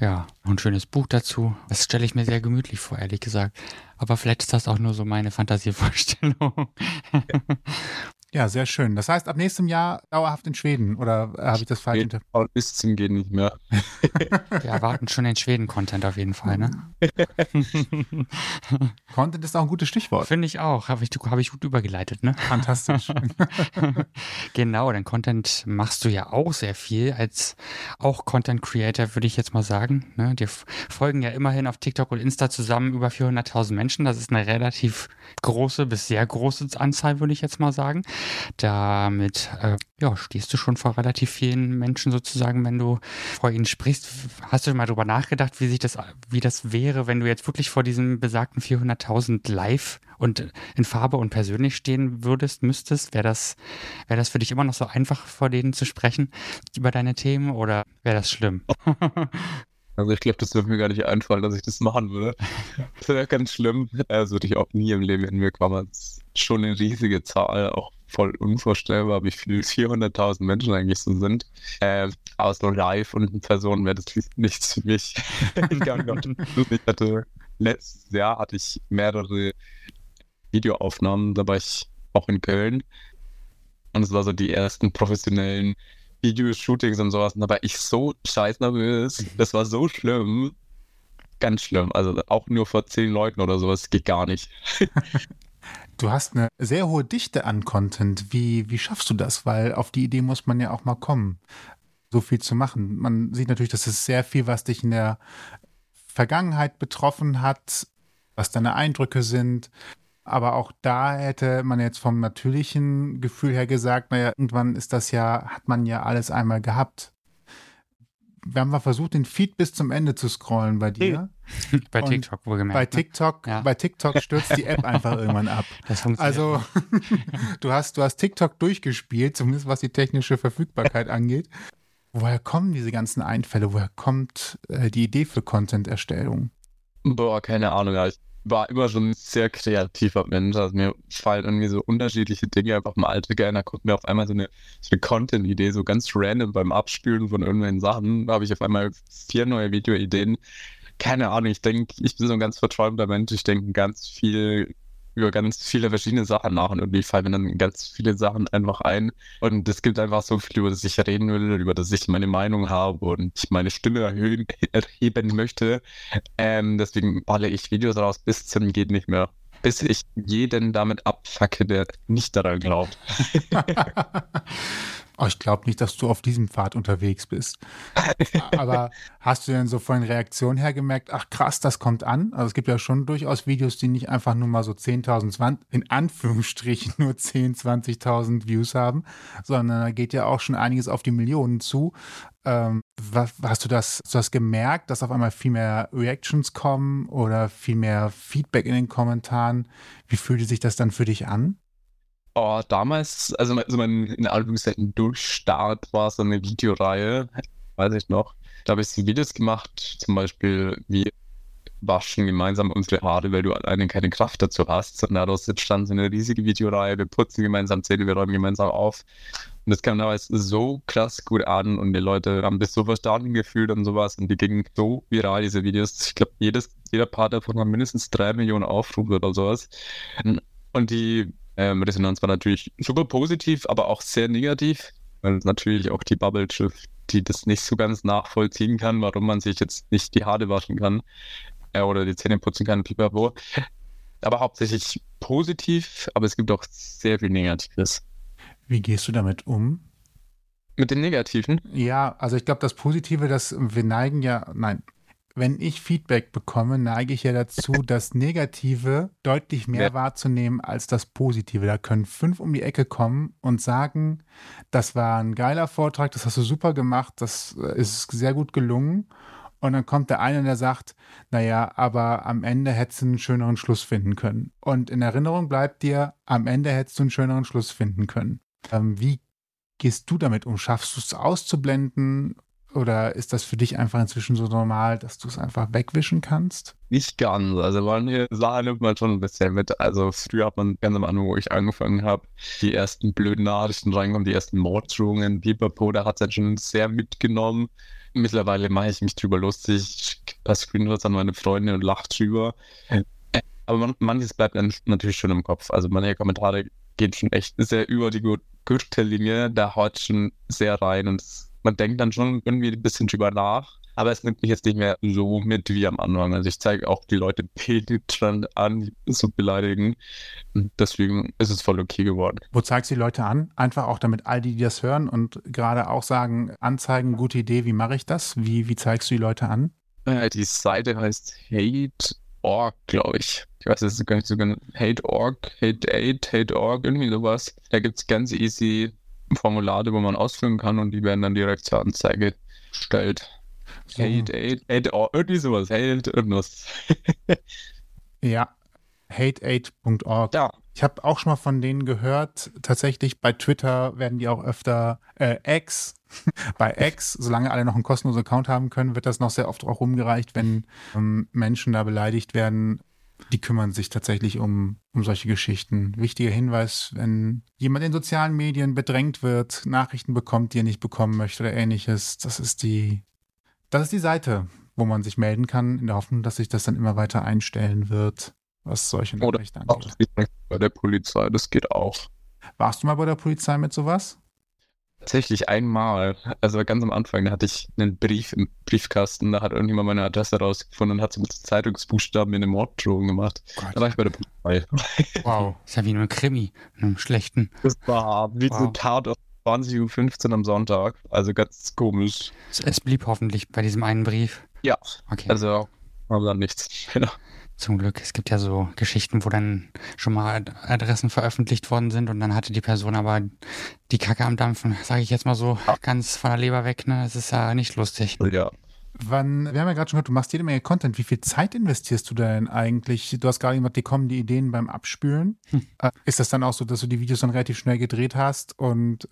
Ja, noch ein schönes Buch dazu. Das stelle ich mir sehr gemütlich vor, ehrlich gesagt. Aber vielleicht ist das auch nur so meine Fantasievorstellung. Ja, sehr schön. Das heißt, ab nächstem Jahr dauerhaft in Schweden oder äh, habe ich das falsch interpretiert? Bis zum geht nicht mehr. Wir erwarten schon den Schweden-Content auf jeden Fall, ne? Content ist auch ein gutes Stichwort. Finde ich auch. Habe ich, hab ich gut übergeleitet, ne? Fantastisch. genau, denn Content machst du ja auch sehr viel als auch Content Creator, würde ich jetzt mal sagen. Ne? Dir folgen ja immerhin auf TikTok und Insta zusammen über 400.000 Menschen. Das ist eine relativ große bis sehr große Anzahl, würde ich jetzt mal sagen. Damit äh, ja, stehst du schon vor relativ vielen Menschen sozusagen, wenn du vor ihnen sprichst. Hast du mal drüber nachgedacht, wie sich das, wie das wäre, wenn du jetzt wirklich vor diesen besagten 400.000 live und in Farbe und persönlich stehen würdest, müsstest? Wäre das, wäre das für dich immer noch so einfach, vor denen zu sprechen über deine Themen oder wäre das schlimm? Also ich glaube, das würde mir gar nicht einfallen, dass ich das machen würde. Das wäre ganz schlimm. Das würde ich auch nie im Leben in mir ist schon eine riesige Zahl, auch voll unvorstellbar, wie viel 400.000 Menschen eigentlich so sind. Äh, außer live und in Person wäre das nichts für mich. ich hatte letztes Jahr hatte ich mehrere Videoaufnahmen, da war ich auch in Köln. Und es war so die ersten professionellen Videoshootings und sowas. Und da war ich so scheiß nervös. Das war so schlimm. Ganz schlimm. Also auch nur vor zehn Leuten oder sowas geht gar nicht. Du hast eine sehr hohe Dichte an Content. Wie, wie schaffst du das? Weil auf die Idee muss man ja auch mal kommen, so viel zu machen. Man sieht natürlich, dass es sehr viel, was dich in der Vergangenheit betroffen hat, was deine Eindrücke sind. Aber auch da hätte man jetzt vom natürlichen Gefühl her gesagt, naja, irgendwann ist das ja, hat man ja alles einmal gehabt. Wir haben mal versucht, den Feed bis zum Ende zu scrollen bei dir. Bei Und TikTok wohlgemerkt. Bei ne? TikTok, Ja. bei TikTok stürzt die App einfach irgendwann ab. Das funktioniert. Also, du hast, du hast TikTok durchgespielt, zumindest was die technische Verfügbarkeit angeht. Woher kommen diese ganzen Einfälle? Woher kommt äh, die Idee für Content-Erstellung? Boah, keine Ahnung. ja. War immer schon ein sehr kreativer Mensch. Also mir fallen irgendwie so unterschiedliche Dinge einfach im Alltag ein. Da kommt mir auf einmal so eine, so eine Content-Idee, so ganz random beim Abspülen von irgendwelchen Sachen. Da habe ich auf einmal vier neue Videoideen. Keine Ahnung, ich denke, ich bin so ein ganz verträumter Mensch. Ich denke ganz viel über ganz viele verschiedene Sachen nach und irgendwie fallen mir dann ganz viele Sachen einfach ein. Und es gibt einfach so viel, über das ich reden will, über das ich meine Meinung habe und ich meine Stimme erhöhen, erheben möchte. Ähm, deswegen balle ich Videos raus bis zum geht nicht mehr. Bis ich jeden damit abfacke, der nicht daran glaubt. oh, ich glaube nicht, dass du auf diesem Pfad unterwegs bist. Aber hast du denn so von Reaktionen her gemerkt, ach krass, das kommt an? Also es gibt ja schon durchaus Videos, die nicht einfach nur mal so 10.000, 20 in Anführungsstrichen nur 10, 20.000 Views haben, sondern da geht ja auch schon einiges auf die Millionen zu. Ähm, was, hast du das, hast du das gemerkt, dass auf einmal viel mehr Reactions kommen oder viel mehr Feedback in den Kommentaren? Wie fühlte sich das dann für dich an? Oh, damals, also, also mein in Anführungszeichen Durchstart war so eine Videoreihe, weiß ich noch. Da habe ich so Videos gemacht, zum Beispiel wie waschen gemeinsam unsere Haare, weil du alleine keine Kraft dazu hast. Und daraus entstand so eine riesige Videoreihe. Wir putzen gemeinsam Zähne, wir räumen gemeinsam auf. Und das kam damals so krass gut an und die Leute haben das so verstanden gefühlt und sowas. Und die gingen so viral, diese Videos. Ich glaube, jeder Part davon hat mindestens drei Millionen Aufrufe oder sowas. Und die ähm, Resonanz war natürlich super positiv, aber auch sehr negativ, weil natürlich auch die Bubble trifft, die das nicht so ganz nachvollziehen kann, warum man sich jetzt nicht die Haare waschen kann äh, oder die Zähne putzen kann, pipapo. Aber hauptsächlich positiv, aber es gibt auch sehr viel Negatives. Wie gehst du damit um? Mit den Negativen? Ja, also ich glaube, das Positive, das wir neigen ja, nein, wenn ich Feedback bekomme, neige ich ja dazu, das Negative deutlich mehr ja. wahrzunehmen als das Positive. Da können fünf um die Ecke kommen und sagen, das war ein geiler Vortrag, das hast du super gemacht, das äh, ist sehr gut gelungen. Und dann kommt der eine, der sagt, naja, aber am Ende hättest du einen schöneren Schluss finden können. Und in Erinnerung bleibt dir, am Ende hättest du einen schöneren Schluss finden können. Ähm, wie gehst du damit um? Schaffst du es auszublenden oder ist das für dich einfach inzwischen so normal, dass du es einfach wegwischen kannst? Nicht ganz. Also manche Sachen nimmt man schon ein bisschen mit. Also früher hat man ganz am Anfang, wo ich angefangen habe, die ersten blöden Nachrichten reinkommen, die ersten Morddrohungen, Pipapo, da hat es halt schon sehr mitgenommen. Mittlerweile mache ich mich drüber lustig, paar Screenshots an meine Freunde und lache drüber. Äh, aber man, manches bleibt dann natürlich schon im Kopf. Also manche Kommentare gehen schon echt sehr über die Gürtellinie, da haut schon sehr rein und es man denkt dann schon irgendwie ein bisschen drüber nach. Aber es nimmt mich jetzt nicht mehr so mit wie am Anfang. Also ich zeige auch die Leute penetrant an, die so beleidigen. Und deswegen ist es voll okay geworden. Wo zeigst du die Leute an? Einfach auch damit all die, die das hören und gerade auch sagen, anzeigen, gute Idee, wie mache ich das? Wie, wie zeigst du die Leute an? Äh, die Seite heißt Hate.org, glaube ich. Ich weiß es gar nicht so genau. Hate.org, Hate8, Hate.org, irgendwie sowas. Da gibt es ganz easy Formulare, wo man ausfüllen kann und die werden dann direkt zur Anzeige gestellt. So. Hate, hate, hate, oh, irgendwie sowas. Hate, irgendwas. ja, hate8.org. Ja. Ich habe auch schon mal von denen gehört. Tatsächlich bei Twitter werden die auch öfter äh, X. bei X, solange alle noch einen kostenlosen Account haben können, wird das noch sehr oft auch rumgereicht, wenn ähm, Menschen da beleidigt werden die kümmern sich tatsächlich um, um solche Geschichten. Wichtiger Hinweis, wenn jemand in sozialen Medien bedrängt wird, Nachrichten bekommt, die er nicht bekommen möchte oder ähnliches, das ist die, das ist die Seite, wo man sich melden kann, in der Hoffnung, dass sich das dann immer weiter einstellen wird, was solche Nachrichten angeht. Bei der Polizei, das geht auch. Warst du mal bei der Polizei mit sowas? Tatsächlich einmal, also ganz am Anfang, da hatte ich einen Brief im Briefkasten, da hat irgendjemand meine Adresse rausgefunden und hat so mit Zeitungsbuchstaben mir eine Morddrohung gemacht. Oh da war ich bei der Polizei. Wow, ist ja wie nur ein Krimi, einem schlechten. Das war wie wow. so Tat auf 20.15 Uhr am Sonntag, also ganz komisch. Es blieb hoffentlich bei diesem einen Brief. Ja, okay. also haben dann nichts. Genau. Zum Glück. Es gibt ja so Geschichten, wo dann schon mal Adressen veröffentlicht worden sind und dann hatte die Person aber die Kacke am Dampfen, sage ich jetzt mal so, ganz von der Leber weg. Ne? Das ist ja nicht lustig. Ja. Wann, wir haben ja gerade schon gehört, du machst jede Menge Content. Wie viel Zeit investierst du denn eigentlich? Du hast gerade gesagt, die kommen die Ideen beim Abspülen. Hm. Äh, ist das dann auch so, dass du die Videos dann relativ schnell gedreht hast und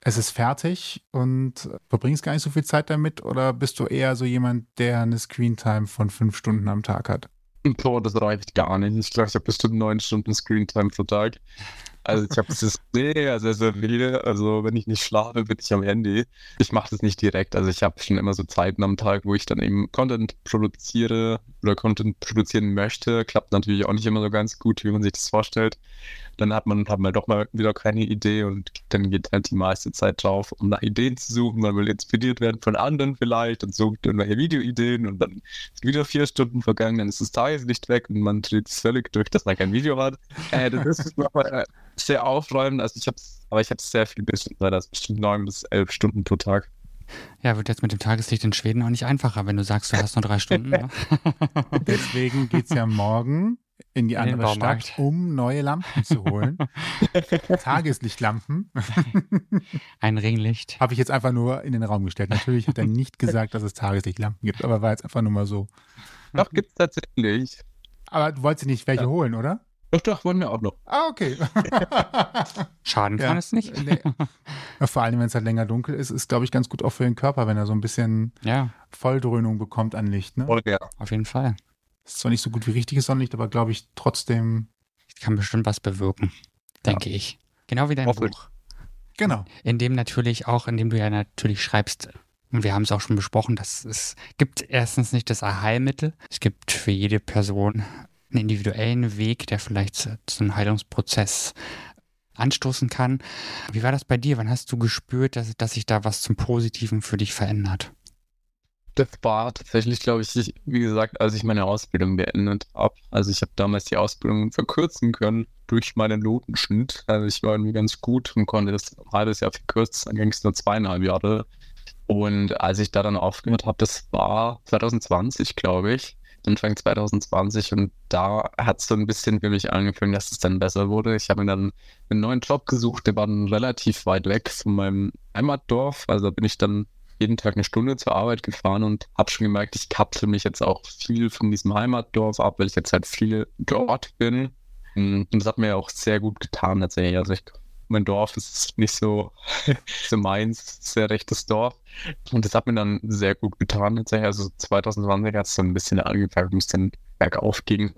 es ist fertig und verbringst gar nicht so viel Zeit damit? Oder bist du eher so jemand, der eine Screentime von fünf Stunden am Tag hat? Boah, das reicht gar nicht. Ich glaube, ich habe bestimmt neun Stunden Screentime pro Tag. Also ich habe es sehr, sehr, sehr viele. Also wenn ich nicht schlafe, bin ich am Handy. Ich mache das nicht direkt. Also ich habe schon immer so Zeiten am Tag, wo ich dann eben Content produziere oder Content produzieren möchte. Klappt natürlich auch nicht immer so ganz gut, wie man sich das vorstellt dann hat man, hat man doch mal wieder keine Idee und dann geht halt die meiste Zeit drauf, um nach Ideen zu suchen. Man will inspiriert werden von anderen vielleicht und sucht irgendwelche Videoideen und dann ist wieder vier Stunden vergangen, dann ist das Tageslicht weg und man dreht es völlig durch, dass man kein Video hat. Äh, das ist nochmal äh, sehr aufräumend. Also ich habe aber ich habe sehr viel bisschen, das bestimmt neun bis elf Stunden pro Tag. Ja, wird jetzt mit dem Tageslicht in Schweden auch nicht einfacher, wenn du sagst, du hast nur drei Stunden. Ne? Deswegen geht es ja morgen in die in andere Stadt, um neue Lampen zu holen. Tageslichtlampen. Ein Ringlicht. Habe ich jetzt einfach nur in den Raum gestellt. Natürlich hat er nicht gesagt, dass es Tageslichtlampen gibt, aber war jetzt einfach nur mal so. Doch, gibt es tatsächlich. Aber du wolltest nicht welche ja. holen, oder? Doch, doch, wollen wir auch noch. Ah, okay. Schaden kann Ja, es nicht. nee. Ja, Vor allem, wenn es halt länger dunkel ist, ist, glaube ich, ganz gut auch für den Körper, wenn er so ein bisschen Ja, Volldröhnung bekommt an Licht. Ne? Voll ja. auf jeden Fall. Ist zwar nicht so gut wie richtiges Sonnenlicht, aber glaube ich trotzdem. Kann bestimmt was bewirken, denke ich. Genau wie dein Hoffentlich. Buch. Genau. In dem natürlich auch, in dem du ja natürlich schreibst, und wir haben es auch schon besprochen, dass es gibt erstens nicht das Allheilmittel. Es gibt für jede Person einen individuellen Weg, der vielleicht zu, einem Heilungsprozess anstoßen kann. Wie war das bei dir? Wann hast du gespürt, dass, dass sich da was zum Positiven für dich verändert? Das war tatsächlich, glaube ich, ich, wie gesagt, als ich meine Ausbildung beendet habe. Also ich habe damals die Ausbildung verkürzen können durch meinen Notenschnitt. Also ich war irgendwie ganz gut und konnte das ein halbes Jahr verkürzen. Dann ging es nur zweieinhalb Jahre. Und als ich da dann aufgehört habe, das war 2020, glaube ich. Anfang 2020 und da hat es so ein bisschen für mich angefangen, dass es dann besser wurde. Ich habe mir dann einen neuen Job gesucht, der war dann relativ weit weg von meinem Heimatdorf. Also bin ich dann jeden Tag eine Stunde zur Arbeit gefahren und habe schon gemerkt, ich kapsel mich jetzt auch viel von diesem Heimatdorf ab, weil ich jetzt halt viel dort bin. Und das hat mir auch sehr gut getan tatsächlich. Also ich, mein Dorf ist nicht so, so meins, sehr rechtes Dorf. Und das hat mir dann sehr gut getan tatsächlich. Also 2020 hat es so ein bisschen angefangen, ein bisschen bergauf ging.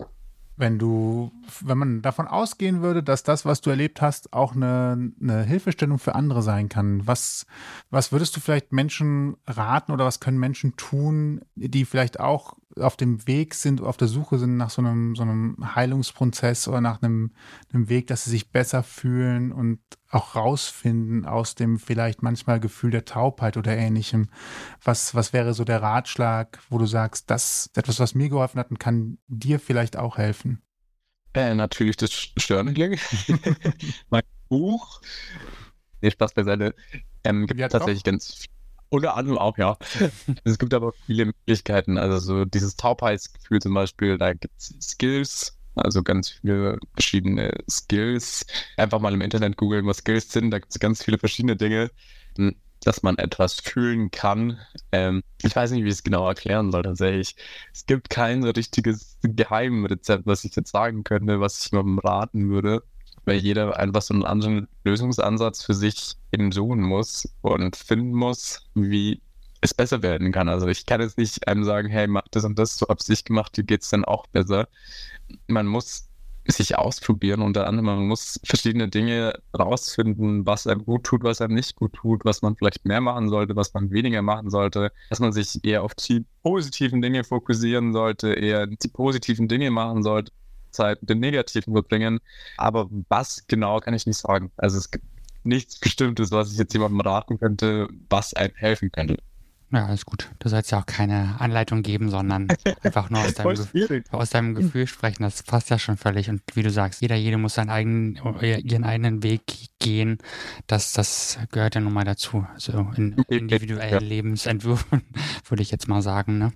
Wenn du, wenn man davon ausgehen würde, dass das, was du erlebt hast, auch eine, eine Hilfestellung für andere sein kann, was, was würdest du vielleicht Menschen raten oder was können Menschen tun, die vielleicht auch auf dem Weg sind, auf der Suche sind nach so einem, so einem Heilungsprozess oder nach einem, einem Weg, dass sie sich besser fühlen und auch rausfinden aus dem vielleicht manchmal Gefühl der Taubheit oder ähnlichem. Was, was wäre so der Ratschlag, wo du sagst, das ist etwas, was mir geholfen hat und kann dir vielleicht auch helfen? Äh, natürlich das Journaling. mein Buch. Nee, Spaß beiseite. Ähm, gibt Ja, tatsächlich ganz viel. Unter anderem auch, ja. es gibt aber viele Möglichkeiten. Also so dieses Taubheitsgefühl zum Beispiel, da gibt es Skills, also ganz viele verschiedene Skills. Einfach mal im Internet googeln, was Skills sind. Da gibt es ganz viele verschiedene Dinge, m, dass man etwas fühlen kann. Ähm, ich weiß nicht, wie ich es genau erklären soll tatsächlich. Es gibt kein richtiges Geheimrezept, was ich jetzt sagen könnte, was ich jemandem raten würde weil jeder einfach so einen anderen Lösungsansatz für sich eben suchen muss und finden muss, wie es besser werden kann. Also ich kann jetzt nicht einem sagen, hey, mach das und das, so hab's ich gemacht, dir geht's dann auch besser. Man muss sich ausprobieren, unter anderem, man muss verschiedene Dinge rausfinden, was einem gut tut, was einem nicht gut tut, was man vielleicht mehr machen sollte, was man weniger machen sollte, dass man sich eher auf die positiven Dinge fokussieren sollte, eher die positiven Dinge machen sollte, Zeit den negativen verbringen. Aber was genau kann ich nicht sagen. Also es gibt nichts Bestimmtes, was ich jetzt jemandem raten könnte, was einem helfen könnte. Ja, alles gut. Du sollst ja auch keine Anleitung geben, sondern einfach nur aus deinem, Ge schwierig. aus deinem Gefühl sprechen. Das passt ja schon völlig. Und wie du sagst, jeder, jede muss seinen eigenen, ihren eigenen Weg gehen. Das, das gehört ja nun mal dazu. Also in individuellen Ja. Lebensentwürfen, würde ich jetzt mal sagen. Ne?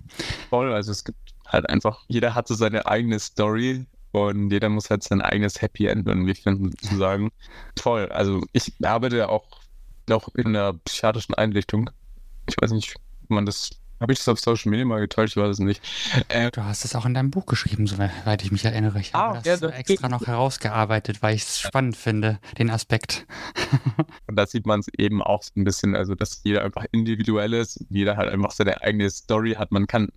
Voll, also es gibt halt einfach, jeder hat so seine eigene Story und jeder muss halt sein eigenes Happy End irgendwie finden, sozusagen. Voll, also ich arbeite ja auch noch in einer psychiatrischen Einrichtung. Ich weiß nicht, ob man das, habe ich das auf Social Media mal geteilt? Ich weiß es nicht. Äh, Du hast es auch in deinem Buch geschrieben, soweit ich mich erinnere. Ich Ah, habe das ja, das- extra noch herausgearbeitet, weil ich es spannend finde, den Aspekt. Und da sieht man es eben auch so ein bisschen, also dass jeder einfach individuell ist, jeder halt einfach seine eigene Story hat. Man kann,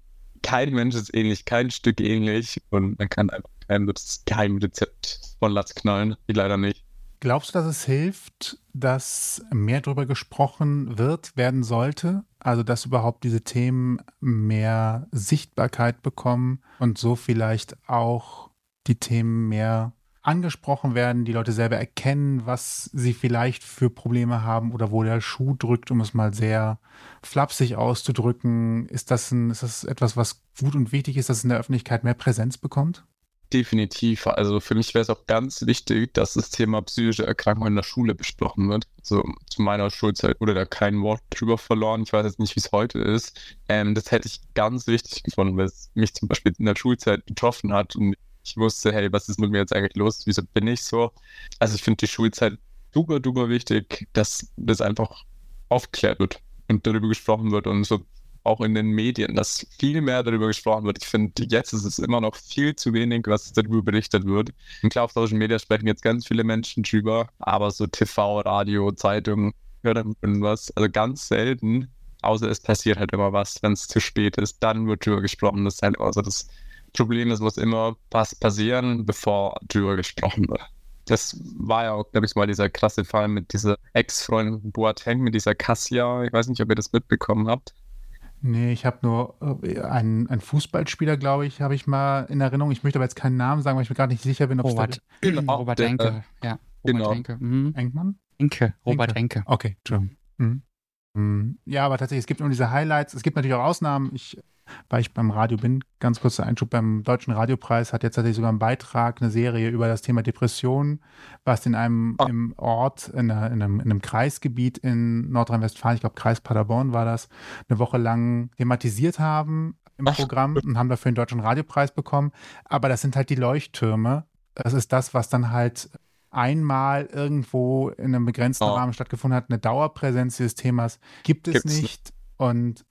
kein Mensch ist ähnlich, kein Stück ähnlich und man kann einfach kein Geheimrezept von Latz knallen, die leider nicht. Glaubst du, dass es hilft, dass mehr darüber gesprochen wird, werden sollte? Also, dass überhaupt diese Themen mehr Sichtbarkeit bekommen und so vielleicht auch die Themen mehr angesprochen werden, die Leute selber erkennen, was sie vielleicht für Probleme haben oder wo der Schuh drückt, um es mal sehr flapsig auszudrücken. Ist das, ein, ist das etwas, was gut und wichtig ist, dass es in der Öffentlichkeit mehr Präsenz bekommt? Definitiv. Also für mich wäre es auch ganz wichtig, dass das Thema psychische Erkrankungen in der Schule besprochen wird. Also zu meiner Schulzeit wurde da kein Wort drüber verloren. Ich weiß jetzt nicht, wie es heute ist. Ähm, das hätte ich ganz wichtig gefunden, weil es mich zum Beispiel in der Schulzeit betroffen hat und ich wusste, hey, was ist mit mir jetzt eigentlich los? Wieso bin ich so? Also ich finde die Schulzeit super, super wichtig, dass das einfach aufgeklärt wird und darüber gesprochen wird und so auch in den Medien, dass viel mehr darüber gesprochen wird. Ich finde, jetzt ist es immer noch viel zu wenig, was darüber berichtet wird. Und klar, auf Social Media sprechen jetzt ganz viele Menschen drüber, aber so TV, Radio, Zeitung, hören was, also ganz selten, außer es passiert halt immer was, wenn es zu spät ist, dann wird drüber gesprochen. Das ist halt also das Problem, es muss immer was passieren, bevor drüber gesprochen wird. Das war ja auch, glaube ich, mal dieser krasse Fall mit dieser Ex-Freundin Boateng, mit dieser Cassia. Ich weiß nicht, ob ihr das mitbekommen habt. Nee, ich habe nur äh, einen, einen Fußballspieler, glaube ich, habe ich mal in Erinnerung. Ich möchte aber jetzt keinen Namen sagen, weil ich mir gar nicht sicher bin, ob Robert, es genau, Robert der, Enke. Ja, Robert genau. Enke. Mhm. Engmann? Enke, Robert Enke. Okay, Entschuldigung. Mhm. Mhm. Ja, aber tatsächlich, es gibt nur diese Highlights. Es gibt natürlich auch Ausnahmen. Ich weil ich beim Radio bin, ganz kurzer Einschub, beim Deutschen Radiopreis hat jetzt tatsächlich sogar einen Beitrag, eine Serie über das Thema Depression, was in einem ah. im Ort, in, einer, in, einem, in einem Kreisgebiet in Nordrhein-Westfalen, ich glaube Kreis Paderborn war das, eine Woche lang thematisiert haben im Ach. Programm und haben dafür den Deutschen Radiopreis bekommen. Aber das sind halt die Leuchttürme. Das ist das, was dann halt einmal irgendwo in einem begrenzten oh. Rahmen stattgefunden hat. Eine Dauerpräsenz dieses Themas gibt es Gibt's nicht. Und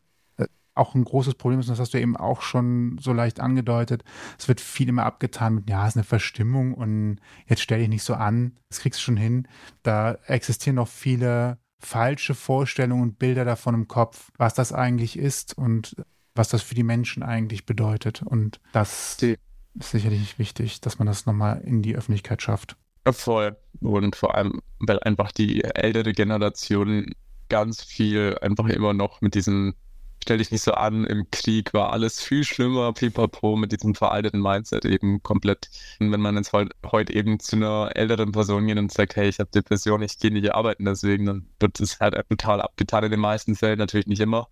auch ein großes Problem ist, und das hast du eben auch schon so leicht angedeutet. Es wird viel immer abgetan mit, ja, es ist eine Verstimmung und jetzt stell dich nicht so an, das kriegst du schon hin. Da existieren noch viele falsche Vorstellungen und Bilder davon im Kopf, was das eigentlich ist und was das für die Menschen eigentlich bedeutet. Und das die. ist sicherlich wichtig, dass man das nochmal in die Öffentlichkeit schafft. Voll. Und vor allem, weil einfach die ältere Generation ganz viel einfach immer noch mit diesen stell dich nicht so an, im Krieg war alles viel schlimmer, pipapo, mit diesem veralteten Mindset eben komplett. Und wenn man jetzt heute, heute eben zu einer älteren Person geht und sagt, hey, ich habe Depression, ich gehe nicht arbeiten deswegen, dann wird es halt total abgetan in den meisten Fällen, natürlich nicht immer.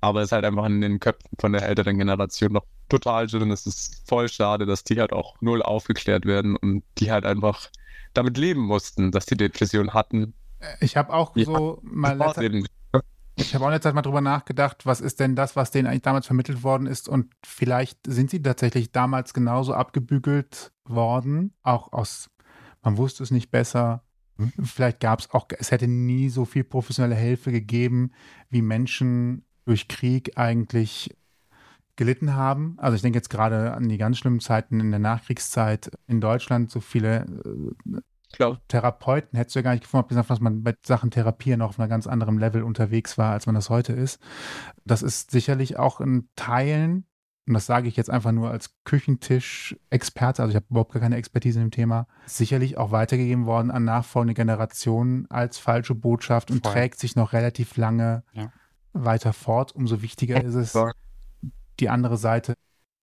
Aber es ist halt einfach in den Köpfen von der älteren Generation noch total drin und es ist voll schade, dass die halt auch null aufgeklärt werden und die halt einfach damit leben mussten, dass die Depression hatten. Ich habe auch ja, so mal letzter, ich habe auch jetzt mal drüber nachgedacht, was ist denn das, was denen eigentlich damals vermittelt worden ist und vielleicht sind sie tatsächlich damals genauso abgebügelt worden, auch aus, man wusste es nicht besser. Vielleicht gab es auch, es hätte nie so viel professionelle Hilfe gegeben, wie Menschen durch Krieg eigentlich gelitten haben. Also ich denke jetzt gerade an die ganz schlimmen Zeiten in der Nachkriegszeit in Deutschland, so viele äh, Klar. Therapeuten hättest du ja gar nicht gefunden, gesagt, dass man bei Sachen Therapieren noch auf einem ganz anderen Level unterwegs war, als man das heute ist. Das ist sicherlich auch in Teilen, und das sage ich jetzt einfach nur als Küchentisch-Experte, also ich habe überhaupt gar keine Expertise in dem Thema, sicherlich auch weitergegeben worden an nachfolgende Generationen als falsche Botschaft und Voll. trägt sich noch relativ lange ja. weiter fort. Umso wichtiger ist es, die andere Seite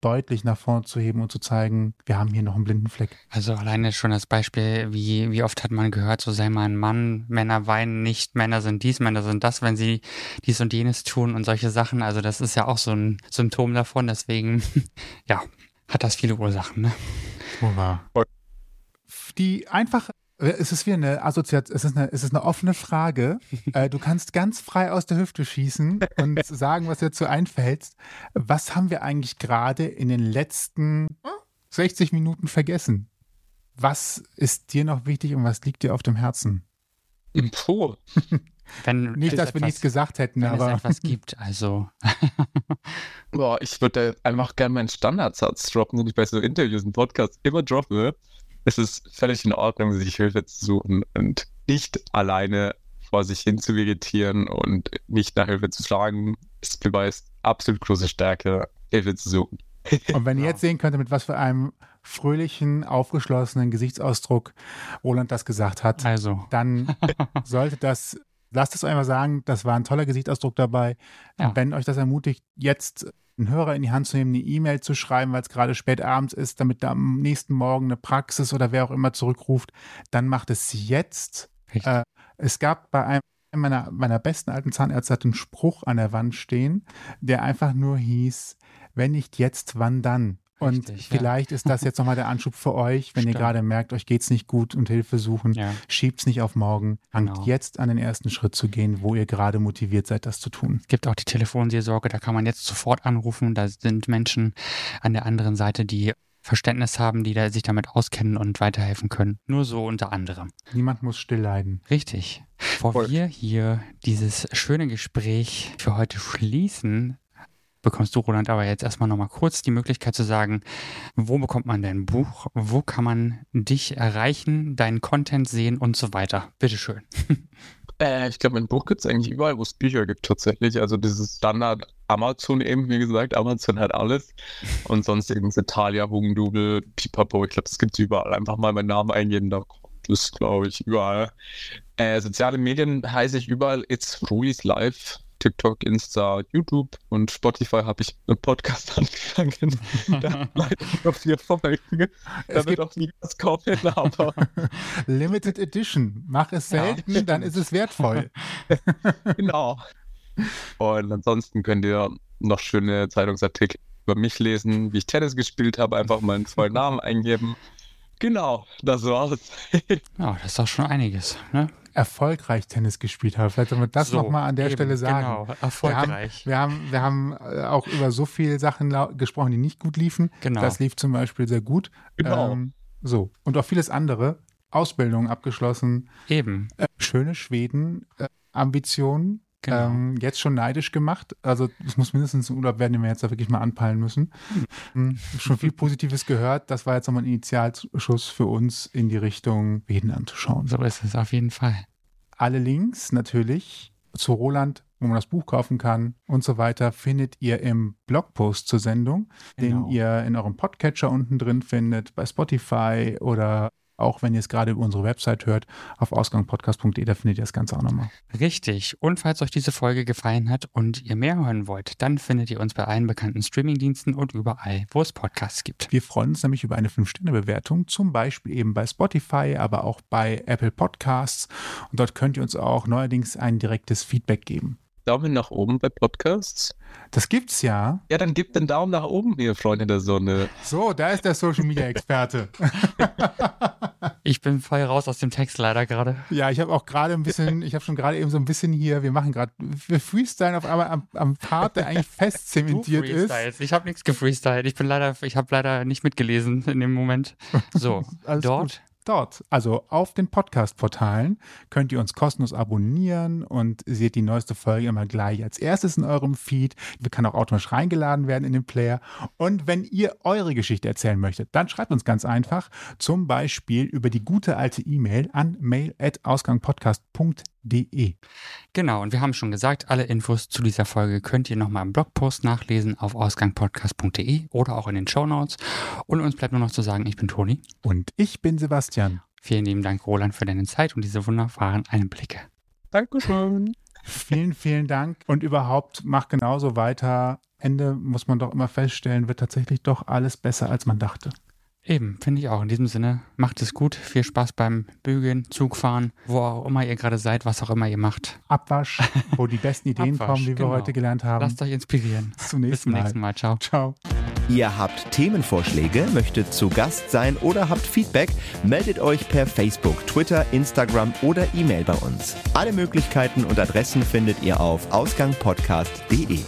deutlich nach vorne zu heben und zu zeigen, wir haben hier noch einen blinden Fleck. Also alleine schon das Beispiel, wie, wie oft hat man gehört, so sei mal ein Mann, Männer weinen nicht, Männer sind dies, Männer sind das, wenn sie dies und jenes tun und solche Sachen. Also das ist ja auch so ein Symptom davon, deswegen, ja, hat das viele Ursachen. Ne? Die einfache es ist wie eine Assoziation, es ist eine, es ist eine offene Frage. äh, du kannst ganz frei aus der Hüfte schießen und sagen, was dir dazu einfällt. Was haben wir eigentlich gerade in den letzten 60 Minuten vergessen? Was ist dir noch wichtig und was liegt dir auf dem Herzen? Puh. Wenn Nicht, dass etwas, wir nichts gesagt hätten, wenn aber. es etwas gibt, also. Boah, ich würde einfach gerne meinen Standardsatz droppen, den ich bei so Interviews und Podcasts immer droppe es ist völlig in Ordnung, sich Hilfe zu suchen und nicht alleine vor sich hin zu vegetieren und nicht nach Hilfe zu fragen. Es beweist absolut große Stärke, Hilfe zu suchen. Und wenn ihr jetzt sehen könntet, mit was für einem fröhlichen, aufgeschlossenen Gesichtsausdruck Roland das gesagt hat, also. dann sollte das, lasst es einfach sagen, das war ein toller Gesichtsausdruck dabei. Ja. Wenn euch das ermutigt, jetzt einen Hörer in die Hand zu nehmen, eine E-Mail zu schreiben, weil es gerade spät abends ist, damit da am nächsten Morgen eine Praxis oder wer auch immer zurückruft, dann macht es jetzt. Äh, es gab bei einem meiner, meiner besten alten Zahnärzte hat einen Spruch an der Wand stehen, der einfach nur hieß, wenn nicht jetzt, wann dann? Und Richtig, vielleicht ja. ist das jetzt nochmal der Anschub für euch, wenn Stimmt. ihr gerade merkt, euch geht es nicht gut und Hilfe suchen. Ja. es nicht auf morgen. Fangt genau. jetzt an den ersten Schritt zu gehen, wo ihr gerade motiviert seid, das zu tun. Es gibt auch die Telefonseelsorge, da kann man jetzt sofort anrufen. Da sind Menschen an der anderen Seite, die Verständnis haben, die da sich damit auskennen und weiterhelfen können. Nur so unter anderem. Niemand muss still leiden. Richtig. Bevor Voll. wir hier dieses schöne Gespräch für heute schließen, bekommst du, Roland, aber jetzt erstmal nochmal kurz die Möglichkeit zu sagen, wo bekommt man dein Buch, wo kann man dich erreichen, deinen Content sehen und so weiter. Bitteschön. Äh, ich glaube, mein Buch gibt es eigentlich überall, wo es Bücher gibt tatsächlich. Also dieses Standard Amazon eben, wie gesagt, Amazon hat alles. Und sonst eben Italia, Hugendubel, Pipapo, ich glaube, das gibt es überall. Einfach mal meinen Namen eingeben, da kommt es, glaube ich, überall. Äh, soziale Medien heiße ich überall, it's Rui's Live. TikTok, Insta, YouTube und Spotify habe ich einen Podcast angefangen. da noch vier. Da wird auch nie was kommen, aber Limited Edition. Mach es Ja, selten, dann ist es wertvoll. genau. Und ansonsten könnt ihr noch schöne Zeitungsartikel über mich lesen, wie ich Tennis gespielt habe, einfach meinen vollen Namen eingeben. Genau, das war's. Ja, das ist doch schon einiges. Ne? Erfolgreich Tennis gespielt habe. Vielleicht sollen wir das So, nochmal an der eben, Stelle sagen. Genau, Wir haben, erfolgreich. wir haben, wir haben äh, auch über so viele Sachen gesprochen, die nicht gut liefen. Genau. Das lief zum Beispiel sehr gut. Genau. Ähm, so. Und auch vieles andere. Ausbildung abgeschlossen. Eben. Äh, schöne Schweden. Äh, Ambitionen. Genau. Ähm, jetzt schon neidisch gemacht. Also es muss mindestens ein Urlaub werden, den wir jetzt da wirklich mal anpeilen müssen. Hm, schon viel Positives gehört. Das war jetzt nochmal ein Initialschuss für uns in die Richtung Schweden anzuschauen. So ist es auf jeden Fall. Alle Links natürlich zu Roland, wo man das Buch kaufen kann und so weiter, findet ihr im Blogpost zur Sendung, Genau. den ihr in eurem Podcatcher unten drin findet, bei Spotify oder auch wenn ihr es gerade über unsere Website hört, auf ausgangpodcast.de, da findet ihr das Ganze auch nochmal. Richtig. Und falls euch diese Folge gefallen hat und ihr mehr hören wollt, dann findet ihr uns bei allen bekannten Streamingdiensten und überall, wo es Podcasts gibt. Wir freuen uns nämlich über eine 5-Sterne-Bewertung, zum Beispiel eben bei Spotify, aber auch bei Apple Podcasts. Und dort könnt ihr uns auch neuerdings ein direktes Feedback geben. Daumen nach oben bei Podcasts. Das gibt's ja. Ja, dann gebt den Daumen nach oben, ihr Freunde der Sonne. So, da ist der Social Media Experte. Ich bin voll raus aus dem Text leider gerade. Ja, ich habe auch gerade ein bisschen, ich habe schon gerade eben so ein bisschen hier, wir machen gerade, wir freestylen auf einmal am, am Part, der eigentlich fest zementiert ist. Ich habe nichts gefreestylt. Ich bin leider, ich habe leider nicht mitgelesen in dem Moment. So, Alles dort. gut. Dort, also auf den Podcast-Portalen, könnt ihr uns kostenlos abonnieren und seht die neueste Folge immer gleich als erstes in eurem Feed. Wir kann auch automatisch reingeladen werden in den Player. Und wenn ihr eure Geschichte erzählen möchtet, dann schreibt uns ganz einfach, zum Beispiel über die gute alte E-Mail an mail.ausgangpodcast.de. Genau, und wir haben schon gesagt, alle Infos zu dieser Folge könnt ihr nochmal im Blogpost nachlesen auf ausgangpodcast.de oder auch in den Shownotes. Und uns bleibt nur noch zu sagen, ich bin Toni. Und ich bin Sebastian. Vielen lieben Dank, Roland, für deine Zeit und diese wunderbaren Einblicke. Dankeschön. Vielen, vielen Dank. Und überhaupt macht genauso weiter. Ende muss man doch immer feststellen, wird tatsächlich doch alles besser, als man dachte. Eben, finde ich auch. In diesem Sinne, macht es gut. Viel Spaß beim Bügeln, Zugfahren, wo auch immer ihr gerade seid, was auch immer ihr macht. Abwasch, wo die besten Ideen Abwasch, kommen, wie wir genau. heute gelernt haben. Lasst euch inspirieren. Bis zum Bis nächsten zum Mal. nächsten Mal. Ciao. Ciao. Ihr habt Themenvorschläge, möchtet zu Gast sein oder habt Feedback, meldet euch per Facebook, Twitter, Instagram oder E-Mail bei uns. Alle Möglichkeiten und Adressen findet ihr auf ausgangpodcast.de.